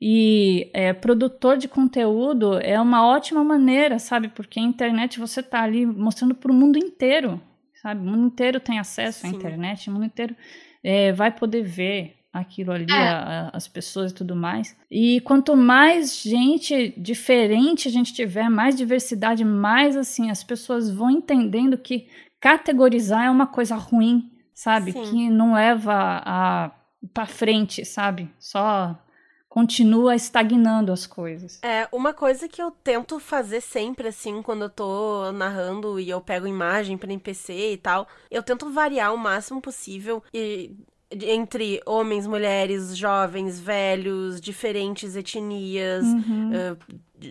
E é, produtor de conteúdo é uma ótima maneira, sabe? Porque a internet você tá ali mostrando para o mundo inteiro, sabe? O mundo inteiro tem acesso à Sim. internet, o mundo inteiro é, vai poder ver aquilo ali, É. a- as pessoas e tudo mais. E quanto mais gente diferente a gente tiver, mais diversidade, mais assim, as pessoas vão entendendo que categorizar é uma coisa ruim, sabe? Sim. Que não leva a para frente, sabe? Só continua estagnando as coisas. É, uma coisa que eu tento fazer sempre, assim, quando eu tô narrando e eu pego imagem pra NPC e tal, eu tento variar o máximo possível e entre homens, mulheres, jovens, velhos, diferentes etnias, eh,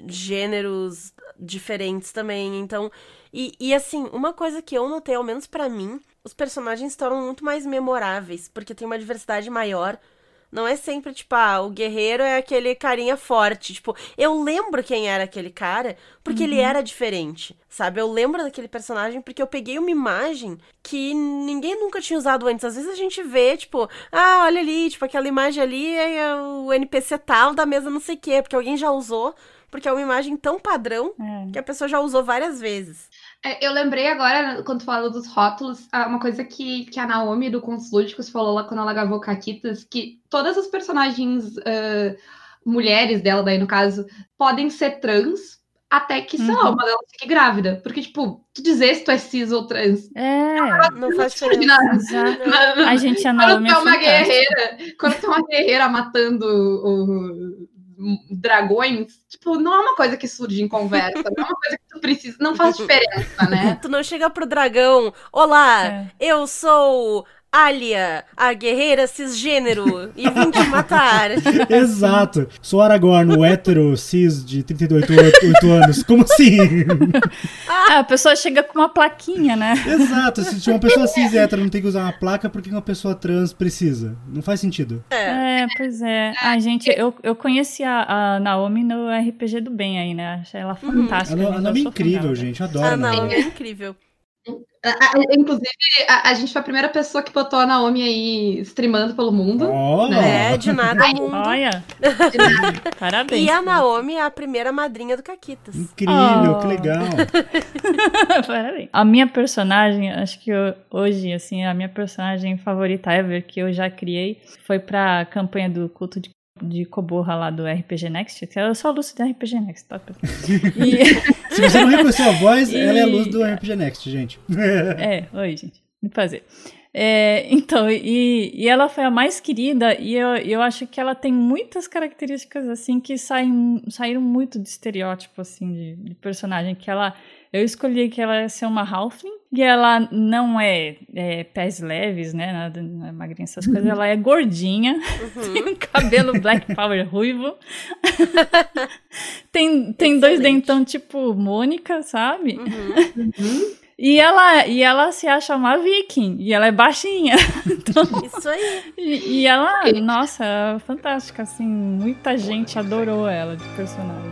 gêneros diferentes também. Então, e, e assim, uma coisa que eu notei, ao menos pra mim, os personagens se tornam muito mais memoráveis, porque tem uma diversidade maior. Não é sempre, tipo, ah, o guerreiro é aquele carinha forte. Tipo, eu lembro quem era aquele cara porque ele era diferente, sabe? Eu lembro daquele personagem porque eu peguei uma imagem que ninguém nunca tinha usado antes. Às vezes a gente vê, tipo, ah, olha ali, tipo, aquela imagem ali é o NPC tal da mesa não sei o quê, porque alguém já usou, porque é uma imagem tão padrão É. que a pessoa já usou várias vezes. É, eu lembrei agora, quando tu falou dos rótulos, ah, uma coisa que, que a Naomi do Contos Lúdicos falou lá quando ela gravou Caquitas, que todas as personagens ah, mulheres dela, daí no caso, podem ser trans, até que, sei lá, Uhum. uma delas fique grávida. Porque, tipo, tu dizer se tu é cis ou trans. É, Não faz Imagina, diferença. A gente, a Quando tu é é uma fantástica. guerreira, quando tu é uma guerreira matando o- dragões, tipo, não é uma coisa que surge em conversa, não é uma coisa que tu precisa, não faz diferença, né? Tu não chega pro dragão, olá, É. eu sou Alia, a guerreira cisgênero, e vim te matar. Exato. Sou Aragorn, o hétero cis de 38 oito anos. Como assim? Ah, a pessoa chega com uma plaquinha, né? Exato. Se uma pessoa cis e hétero não tem que usar uma placa, por que uma pessoa trans precisa? Não faz sentido. É, pois é. Ai, gente, eu, eu conheci a, a Naomi no RPG do bem aí, né? Achei ela A, fantástica. Gente. a Eu Naomi é incrível, gente. Eu adoro Ah, a não, Naomi. é incrível. A- a- inclusive, a, a gente foi a primeira pessoa que botou a Naomi aí streamando pelo mundo. Ó, É, de nada mundo. Olha, parabéns. E a Naomi é a primeira madrinha do Caquitas. incrível, Oh. que legal. Parabéns. A minha personagem, acho que eu- hoje, assim, a minha personagem favorita ever que eu já criei foi pra campanha do culto de, de Koborra lá do RPG Next. que Eu sou a Lúcia do RPG Next, tá? E, Se você não reconheceu a voz, E- ela é a luz do RPG Next, gente. é, oi, gente. Me fazer. É, então, e, e ela foi a mais querida, e eu, eu acho que ela tem muitas características, assim, que saem, saíram muito de estereótipo, assim, de, de personagem, que ela... Eu escolhi que ela ia ser uma halfling, e ela não é, é pés leves, né, nada, não é magrinha, essas coisas, ela é gordinha, tem um cabelo black power ruivo, tem, tem dois dentão tipo Mônica, sabe? Uhum. E ela, e ela se acha uma viking, e ela é baixinha. Então, Isso aí. e, e ela, nossa, fantástica, assim, muita gente adorou ela de personagem.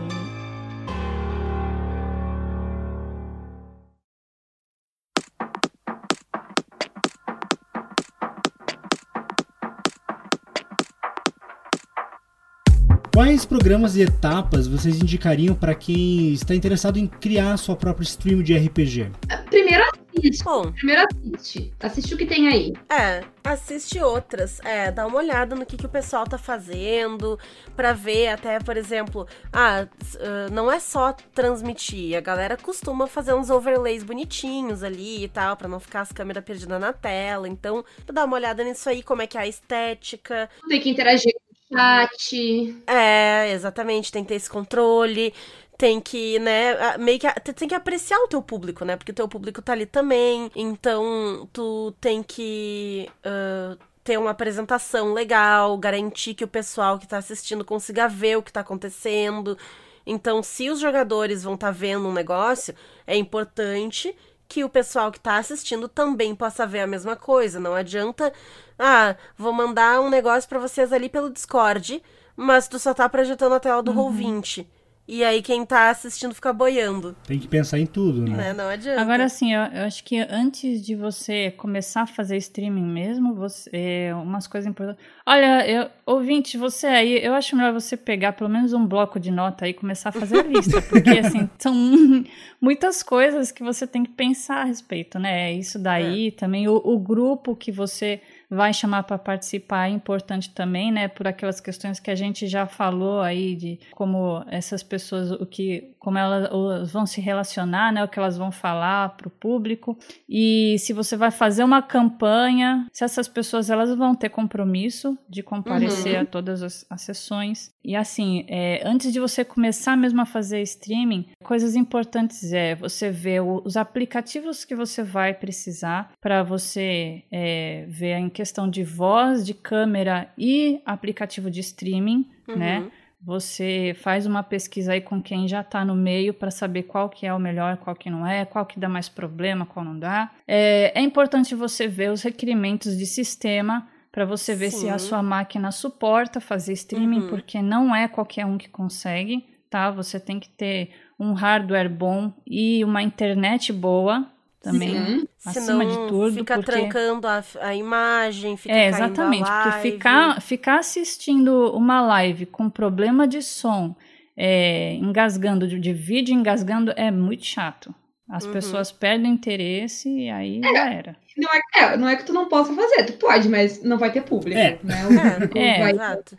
Quais programas e etapas vocês indicariam para quem está interessado em criar sua própria stream de RPG? Primeiro assiste. Bom, Primeiro assiste. Assiste o que tem aí. É, assiste outras. É, dá uma olhada no que, que o pessoal tá fazendo, pra ver até, por exemplo, ah, ah, não é só transmitir, a galera costuma fazer uns overlays bonitinhos ali e tal, pra não ficar as câmeras perdidas na tela. Então, dá uma olhada nisso aí, como é que é a estética. Tem que interagir chat. É, exatamente, tem que ter esse controle. Tem que, né, meio que. Tem que apreciar o teu público, né? Porque o teu público tá ali também. Então, tu tem que ah, ter uma apresentação legal, garantir que o pessoal que tá assistindo consiga ver o que tá acontecendo. Então, se os jogadores vão estar vendo um negócio, é importante que o pessoal que tá assistindo também possa ver a mesma coisa. Não adianta, ah, vou mandar um negócio pra vocês ali pelo Discord, mas tu só tá projetando a tela do Roll20. E aí quem tá assistindo fica boiando, Tem que pensar em tudo, né? né? Não adianta. Agora, assim, eu, eu acho que antes de você começar a fazer streaming mesmo, você, é, umas coisas importantes. Olha, eu, ouvinte, você aí, eu acho melhor você pegar pelo menos um bloco de nota aí e começar a fazer a lista, porque, assim, são muitas coisas que você tem que pensar a respeito, né? Isso daí, também o, o grupo que você vai chamar para participar é importante também, né? Por aquelas questões que a gente já falou aí de como essas pessoas, o que, como elas vão se relacionar, né? O que elas vão falar para o público e se você vai fazer uma campanha, se essas pessoas elas vão ter compromisso de comparecer Uhum. a todas as, as sessões e assim, é, antes de você começar mesmo a fazer streaming, coisas importantes é você ver o- os aplicativos que você vai precisar para você é, ver em questão de voz, de câmera e aplicativo de streaming, Uhum. né? Você faz uma pesquisa aí com quem já está no meio para saber qual que é o melhor, qual que não é, qual que dá mais problema, qual não dá. É, é importante você ver os requerimentos de sistema para você ver se a Sim. sua máquina suporta fazer streaming, Uhum. porque não é qualquer um que consegue, tá? Você tem que ter um hardware bom e uma internet boa também, Sim. acima de Senão tudo, fica porque... trancando a, a imagem, fica É, caindo a exatamente, porque ficar, ficar assistindo uma live com problema de som, é, engasgando, de, de vídeo engasgando, é muito chato. As Uhum. pessoas perdem interesse e aí já era. Não é, é, não é que tu não possa fazer, tu pode, mas não vai ter público. É. Né? É, vai- exato.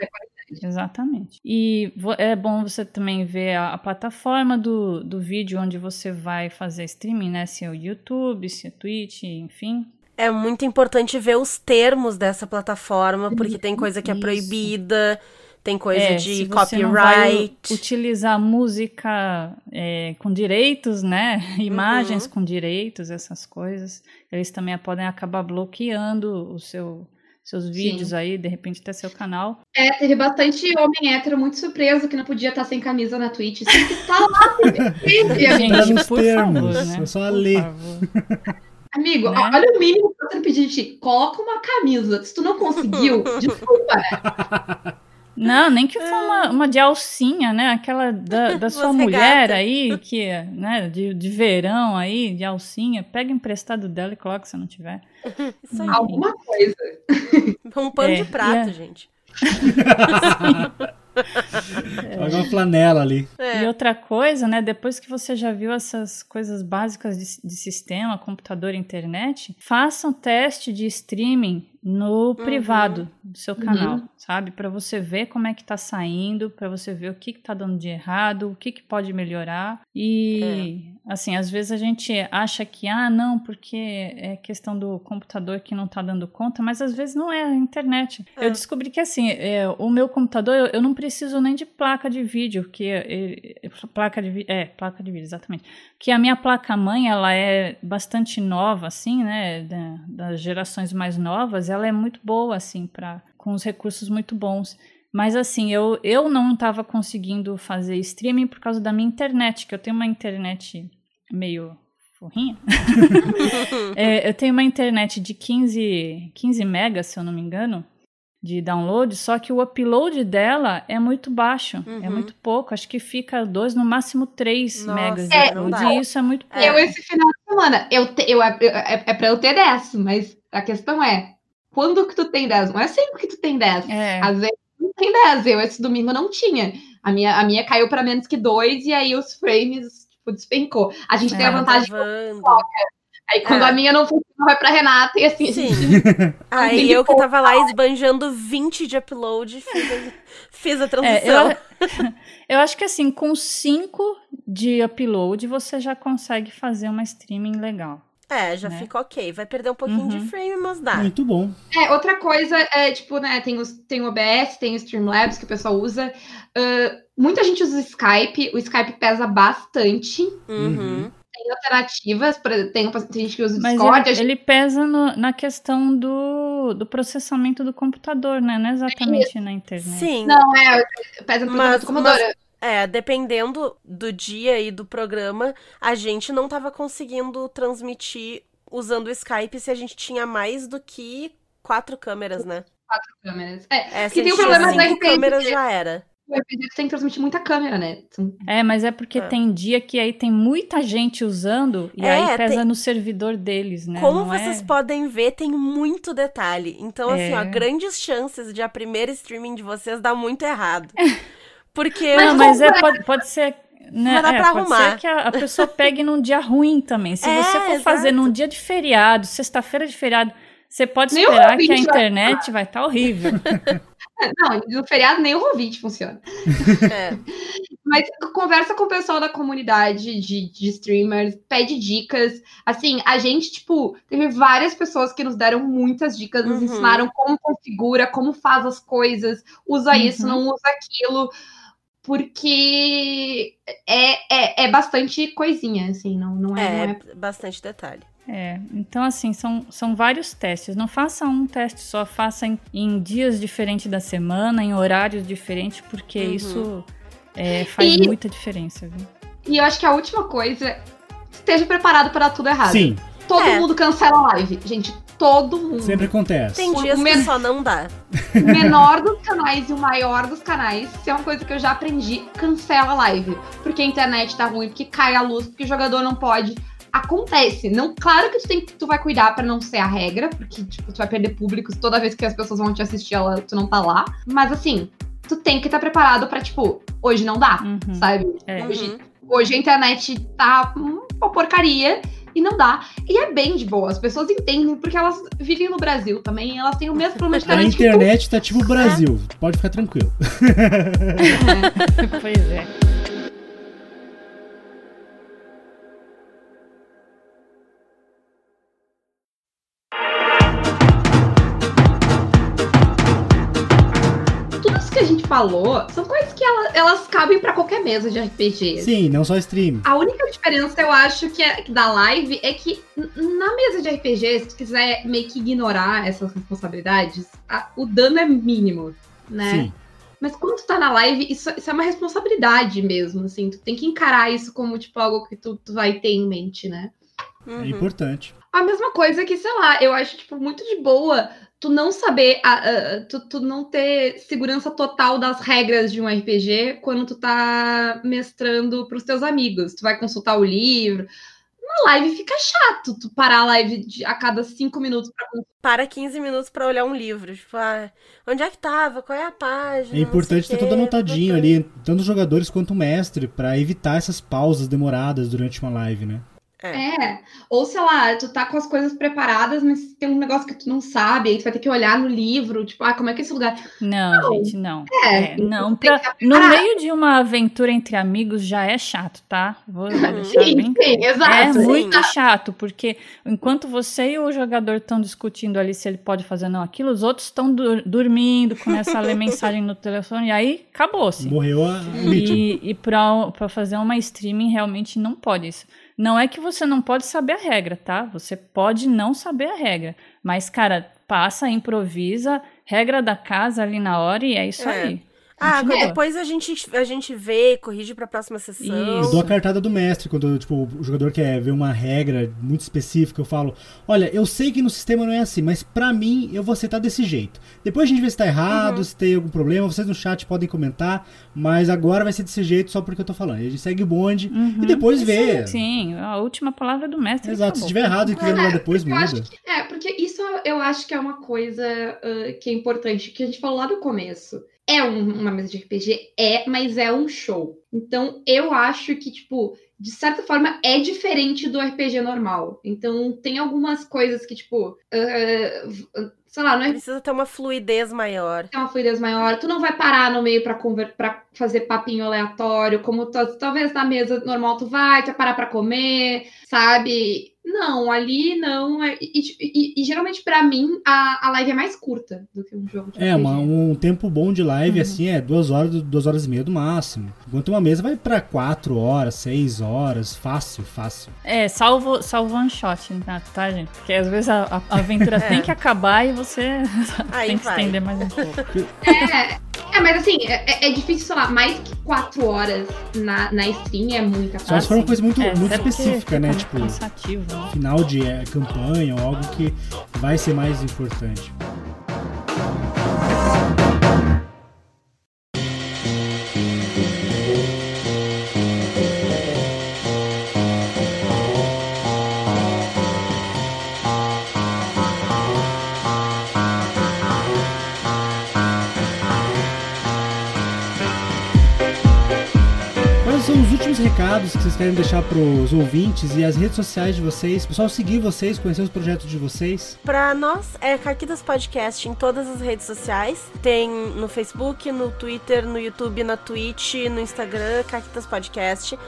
Exatamente. E é bom você também ver a, a plataforma do, do vídeo onde você vai fazer streaming, né? Se é o YouTube, se é Twitch, enfim. É muito importante ver os termos dessa plataforma, porque tem coisa que é Isso. proibida, tem coisa É, de copyright. utilizar música é, com direitos, né? Imagens Uhum. com direitos, essas coisas. Eles também podem acabar bloqueando o seu, seus vídeos aí, de repente até seu canal. É, teve bastante homem hétero muito surpreso que não podia estar sem camisa na Twitch. Tem que estar lá, sempre, amigo. Tá nos por termos, favor, né? é só Por ler. Amigo, Né? olha o mínimo que eu tô pedindo ti. Coloca uma camisa. Se tu não conseguiu, desculpa, né? Não, nem que for uma, uma de alcinha, né? Aquela da, da sua Umas mulher aí, que é, né, de, de verão aí, de alcinha. Pega emprestado dela e coloca se não tiver. Isso aí. Alguma coisa. Um pano É, de prato, é- gente. Joga uma flanela ali. É. E outra coisa, né? Depois que você já viu essas coisas básicas de, de sistema, computador, internet, faça um teste de streaming no privado do seu canal, sabe? Para você ver como é que tá saindo, para você ver o que que tá dando de errado, o que que pode melhorar. E assim, às vezes a gente acha que ah, não, porque é questão do computador que não tá dando conta, mas às vezes não é a internet. É. Eu descobri que assim, é, o meu computador eu, eu não preciso nem de placa de vídeo, que é, é, placa de é, placa de vídeo, exatamente. Que a minha placa mãe, ela é bastante nova assim, né, da- das gerações mais novas, ela é muito boa assim para com os recursos muito bons. Mas assim, eu, eu não estava conseguindo fazer streaming por causa da minha internet, que eu tenho uma internet meio forrinha. É, eu tenho uma internet de 15, 15 megas, se eu não me engano, de download, só que o upload dela é muito baixo, é Uhum. muito pouco, acho que fica 2, no máximo 3 Nossa, megas de é, não upload, e isso é muito pouco. Eu, esse final de semana, eu, te- eu, eu- é, é pra eu ter 10, mas a questão é, quando que tu tem 10? Não é sempre que tu tem 10. É. Às vezes não tem 10. Eu esse domingo não tinha. A minha, a minha caiu pra menos que 2 e aí os frames tipo, despencou. A gente tem a É, vantagem. Travando. Aí quando É. a minha não funciona, vai pra Renata e assim. Sim. gente- Aí eu que tava lá esbanjando 20 de upload, fiz a, fiz a É, transição. eu, eu acho que assim, com 5 de upload, você já consegue fazer uma streaming legal. É, já né? fica ok. Vai perder um pouquinho de Uhum. frame, mas dá. Muito bom. É, outra coisa é, tipo, né, tem, os, tem o OBS, tem o Streamlabs que o pessoal usa. Ah, muita gente usa o Skype, o Skype pesa bastante. Uhum. Tem alternativas, exemplo, tem, tem gente que usa o Mas Discord. ele, gente- ele pesa no- na questão do, do processamento do computador, né? Não é exatamente na internet. Sim. Não, é, pesa no Mas- processamento do computador. É, dependendo do dia e do programa, a gente não tava conseguindo transmitir usando o Skype se a gente tinha mais do que quatro câmeras, né? câmeras. É, É, se tem o problema tinha da cinco RPG. câmeras já era. O RPG tem que transmitir muita câmera, né? São- É, mas é porque É. tem dia que aí tem muita gente usando e É, aí pesa tem- no servidor deles, né? Como Não vocês é... podem ver, tem muito detalhe. Então, assim, ó, É. grandes chances de a primeira streaming de vocês dar muito errado. Porque Não, eu- mas é, pode, pode ser. Né, Mas dá é, pra pode arrumar. ser que a, a pessoa pegue num dia ruim também. Se É, você for fazer exato. num dia de feriado, sexta-feira de feriado, você pode esperar que a internet vai estar horrível. Não, no feriado nem o Rovit funciona. é, Mas conversa com o pessoal da comunidade de, de streamers, pede dicas. Assim, a gente, tipo, teve várias pessoas que nos deram muitas dicas, nos Uhum. ensinaram como configura, como faz as coisas, usa isso, Uhum. não usa aquilo. Porque é, é, é bastante coisinha, assim, não, não é. é, não é- bastante detalhe. É, então assim, são, são vários testes. Não faça um teste só, faça em, em dias diferentes da semana, em horários diferentes, porque Uhum. isso é, faz E- muita diferença, viu? E eu acho que a última coisa, esteja preparado para dar tudo errado. Sim, Todo É. mundo cancela a live. Gente, todo mundo. sempre acontece. Tem O dias que men- só não dá. O menor dos canais e o maior dos canais, se é uma coisa que eu já aprendi, cancela a live. Porque a internet tá ruim, porque cai a luz, porque o jogador não pode. Acontece. Não, claro que tu, tem, tu vai cuidar pra não ser a regra, porque tipo, tu vai perder públicos toda vez que as pessoas vão te assistir, ela, tu não tá lá. Mas assim, tu tem que estar preparado pra, tipo, hoje não dá, Uhum. sabe? É. Hoje, Uhum. hoje a internet tá uma porcaria e não dá. E é bem de boa, as pessoas entendem, porque elas vivem no Brasil também, elas têm o mesmo problema de A internet que tu. internet tá tipo o Brasil. Pode ficar tranquilo. pois é. Falou são coisas que ela- elas cabem pra qualquer mesa de RPG. Sim, não só stream. A única diferença, eu acho, que, é, da live é que na mesa de RPG, se tu quiser meio que ignorar essas responsabilidades, a- o dano é mínimo, né? Sim. Mas quando tu tá na live, isso, isso é uma responsabilidade mesmo, assim. Tu tem que encarar isso como, tipo, algo que tu, tu vai ter em mente, né? É Uhum. importante. A mesma coisa que, sei lá, eu acho, tipo, muito de boa tu não saber, a- a- tu, tu não ter segurança total das regras de um RPG quando tu tá mestrando pros teus amigos. Tu vai consultar o livro. Na live fica chato tu parar a live de- a cada cinco minutos pra consultar. Para 15 minutos pra olhar um livro. Tipo, ah, onde é que tava? Qual é a página? É importante ter tudo anotadinho ali, tanto os jogadores quanto o mestre, pra evitar essas pausas demoradas durante uma live, né? É. Ou, sei lá, tu tá com as coisas preparadas, mas tem um negócio que tu não sabe, aí tu vai ter que olhar no livro, tipo, ah, como é que é esse lugar? Não, Não. gente, não. É, É, não, pra, no meio de uma aventura entre amigos já é chato, tá? Vou deixar Sim, bem sim, exato. É sim. muito chato, porque enquanto você e o jogador estão discutindo ali se ele pode fazer ou não aquilo, os outros estão dur- dormindo, começam a ler mensagem no telefone, e aí acabou-se. Morreu a. E, e pra, pra fazer uma streaming realmente não pode isso. Não é que você não pode saber a regra, tá? Você pode não saber a regra. Mas, cara, passa, improvisa, regra da casa ali na hora e é isso É. aí. Ah, Continua. depois a gente, a gente vê, corrige pra próxima sessão. Isso. Eu dou a cartada do mestre quando tipo, o jogador quer ver uma regra muito específica. Eu falo: Olha, eu sei que no sistema não é assim, mas pra mim eu vou aceitar desse jeito. Depois a gente vê se tá errado, Uhum. se tem algum problema. Vocês no chat podem comentar, mas agora vai ser desse jeito só porque eu tô falando. A gente segue o bonde Uhum. e depois vê. Sim, a última palavra do mestre. Exato, se tiver errado e quiser mudar depois, muda. que- é, porque isso eu acho que é uma coisa ah, que é importante, que a gente falou lá no começo. É um- uma mesa de RPG? É, mas é um show. Então, eu acho que, tipo, de certa forma, é diferente do RPG normal. Então, tem algumas coisas que, tipo, ah, sei lá, não é Precisa ter uma fluidez maior. ter uma fluidez maior, tu não vai parar no meio pra, conver... pra fazer papinho aleatório, como tu- talvez na mesa normal tu vai, tu vai parar pra comer, sabe? Não, ali não. é- E, e- e geralmente pra mim a, a live é mais curta do que um jogo de É, uma- um tempo bom de live, Uhum. assim, é duas horas, duas horas e meia do máximo. Enquanto uma mesa vai pra quatro horas, seis horas, fácil, fácil. É, salvo, salvo one shot, tá, tá, gente? Porque às vezes a, a- aventura tem que acabar e você Aí tem que vai. estender mais um pouco. É, é, mas assim, é, é difícil, sei lá, mais que quatro horas na, na stream é muita Só coisa. se for uma coisa muito, É, muito porque específica, né? Tipo, Cansativo, né? final de é, campanha ou algo que vai ser mais importante. Querem deixar pros ouvintes e as redes sociais de vocês? Pessoal, seguir vocês, conhecer os projetos de vocês. Pra nós, é Caquitas Podcast em todas as redes sociais. Tem no Facebook, no Twitter, no YouTube, na Twitch, no Instagram, Caquitas Podcast.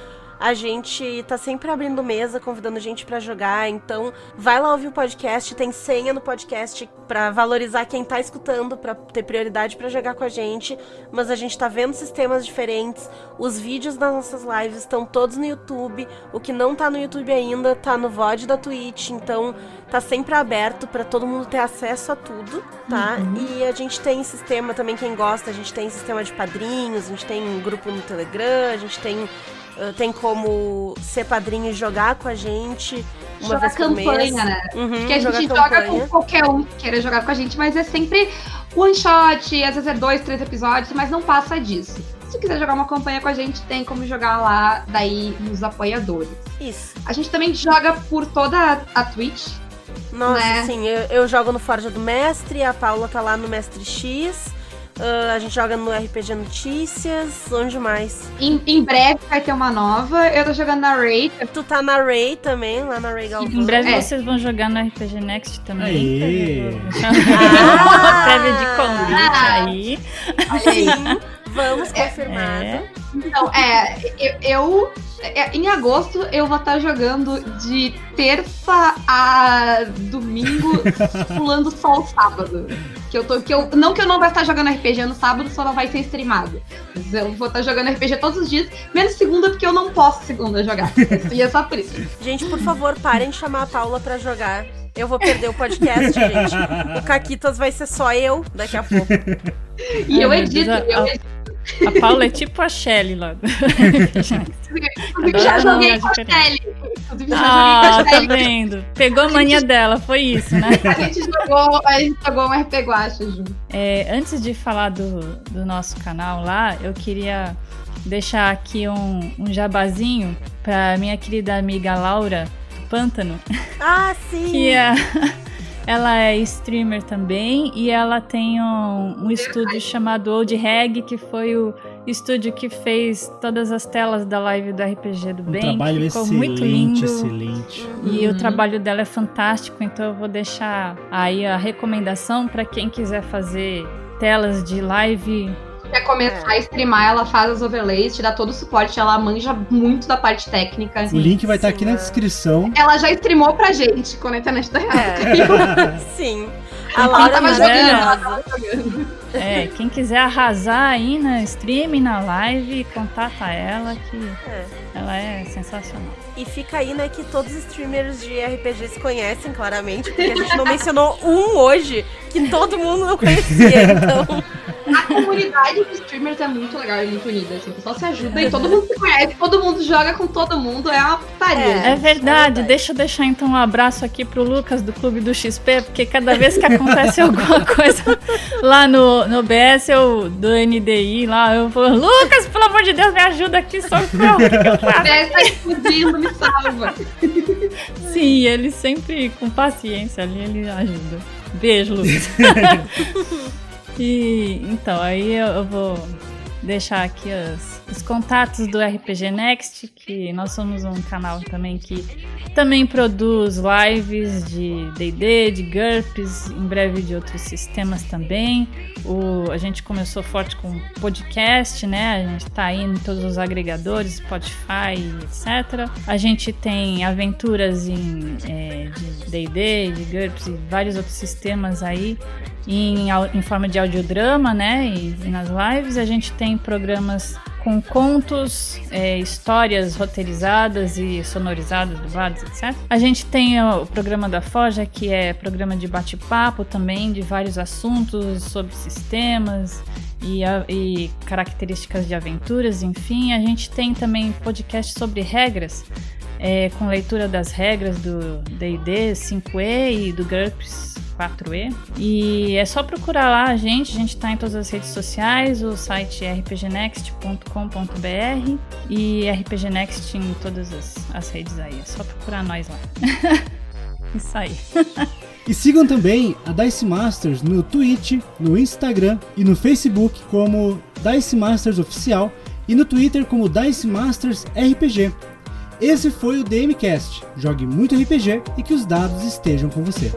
A gente tá sempre abrindo mesa, convidando gente pra jogar, então vai lá ouvir o podcast, tem senha no podcast pra valorizar quem tá escutando, pra ter prioridade pra jogar com a gente, mas a gente tá vendo sistemas diferentes. Os vídeos das nossas lives estão todos no YouTube. O que não tá no YouTube ainda tá no VOD da Twitch, então tá sempre aberto pra todo mundo ter acesso a tudo, tá? E a gente tem sistema também, quem gosta, a gente tem sistema de padrinhos, a gente tem um grupo no Telegram, a gente tem, tem como ser padrinho e jogar com a gente uma Jogar campanha, né? Uhum, Porque a gente joga campanha. com qualquer um que queira jogar com a gente, mas é sempre one shot, às vezes é dois, três episódios, mas não passa disso. Se quiser jogar uma campanha com a gente, tem como jogar lá, daí nos apoiadores. Isso. A gente também joga por toda a- a Twitch. Nossa, né? sim, eu, eu jogo no Forja do Mestre, a Paula tá lá no Mestre X, ah, a gente joga no RPG Notícias, onde mais? Em, em breve vai ter uma nova. Eu tô jogando na Raid. Tu tá na Ray também, lá na Ray Galvão. Em breve É. vocês vão jogar no RPG Next também. Aê. Ah! Prévio de convite aí. Sim, vamos confirmado. É. Então, é, eu, eu- é, em agosto eu vou estar jogando de terça a domingo, pulando só o sábado. Que eu tô, que eu, não que eu não vai estar jogando RPG no sábado, só não vai ser streamado. Mas eu vou estar jogando RPG todos os dias, menos segunda, porque eu não posso segunda jogar. E é só por isso. Gente, por favor, parem de chamar a Paula pra jogar. Eu vou perder o podcast, gente. O Caquitas vai ser só eu daqui a pouco. E Ai, eu meu edito, eu edito. A Paula é tipo a Shelly lá. Inclusive, já Adoro joguei com a. Shelly. Já Ah, joguei com a tá Shelly. vendo? Pegou a mania dela, foi isso, né? A gente jogou, a gente jogou um RP Guacha junto. É, antes de falar do, do nosso canal lá, eu queria deixar aqui um, um jabazinho pra minha querida amiga Laura do Pântano, Ah, sim! que é, ela é streamer também e ela tem um, um estúdio chamado Old Reg, que foi o estúdio que fez todas as telas da live do RPG do Um Bem, trabalho ficou excelente, muito lindo. excelente. E o trabalho dela é fantástico, então eu vou deixar aí a recomendação para quem quiser fazer telas de live. Quer começar a streamar, ela faz as overlays, te dá todo o suporte, ela manja muito da parte técnica. O link vai estar Sim, aqui na é. descrição. Ela já streamou pra gente quando a internet tá É. Sim. A Ela Laura é tava jogando, ela tava jogando. É, quem quiser arrasar aí na stream, na live, contata ela que É. ela é sensacional. E fica aí, né, que todos os streamers de RPG se conhecem claramente, porque a gente não mencionou um hoje que todo mundo não conhecia, então. A comunidade de streamers é muito legal e muito unida. Assim, o pessoal se ajuda e todo mundo se conhece, todo mundo joga com todo mundo, é uma putaria. É. É verdade, deixa eu deixar então um abraço aqui pro Lucas do Clube do XP, porque cada vez que acontece alguma coisa lá no, no BS, eu, do NDI, lá, eu falo, Lucas, pelo amor de Deus, me ajuda aqui, socorro, o? Deve tá explodindo, me salva. Sim, ele sempre com paciência ali, ele ajuda. Beijo, Lucas. E então, aí eu, eu vou deixar aqui os, os contatos do RPG Next, que nós somos um canal também que também produz lives de D&D, de GURPS, em breve de outros sistemas também. O, a gente começou forte com podcast, né? A gente tá aí em todos os agregadores, Spotify, etc. A gente tem aventuras em é, de D&D, de GURPS e vários outros sistemas aí em, em forma de audiodrama, né? E, e nas lives a gente tem programas com contos, é, histórias roteirizadas e sonorizadas, dubladas, etc. A gente tem o programa da Forja, que é programa de bate-papo também, de vários assuntos sobre sistemas e, a- e características de aventuras, enfim. A gente tem também podcast sobre regras, é, com leitura das regras do D&D 5e e do GURPS 4E. E é só procurar lá a gente, a gente tá em todas as redes sociais, o site é rpgnext.com.br e rpgnext em todas as, as redes aí, é só procurar nós lá. Isso aí. E sigam também a Dice Masters no Twitch, no Instagram e no Facebook como Dice Masters Oficial e no Twitter como Dice Masters RPG. Esse foi o DMcast. Jogue muito RPG e que os dados estejam com você.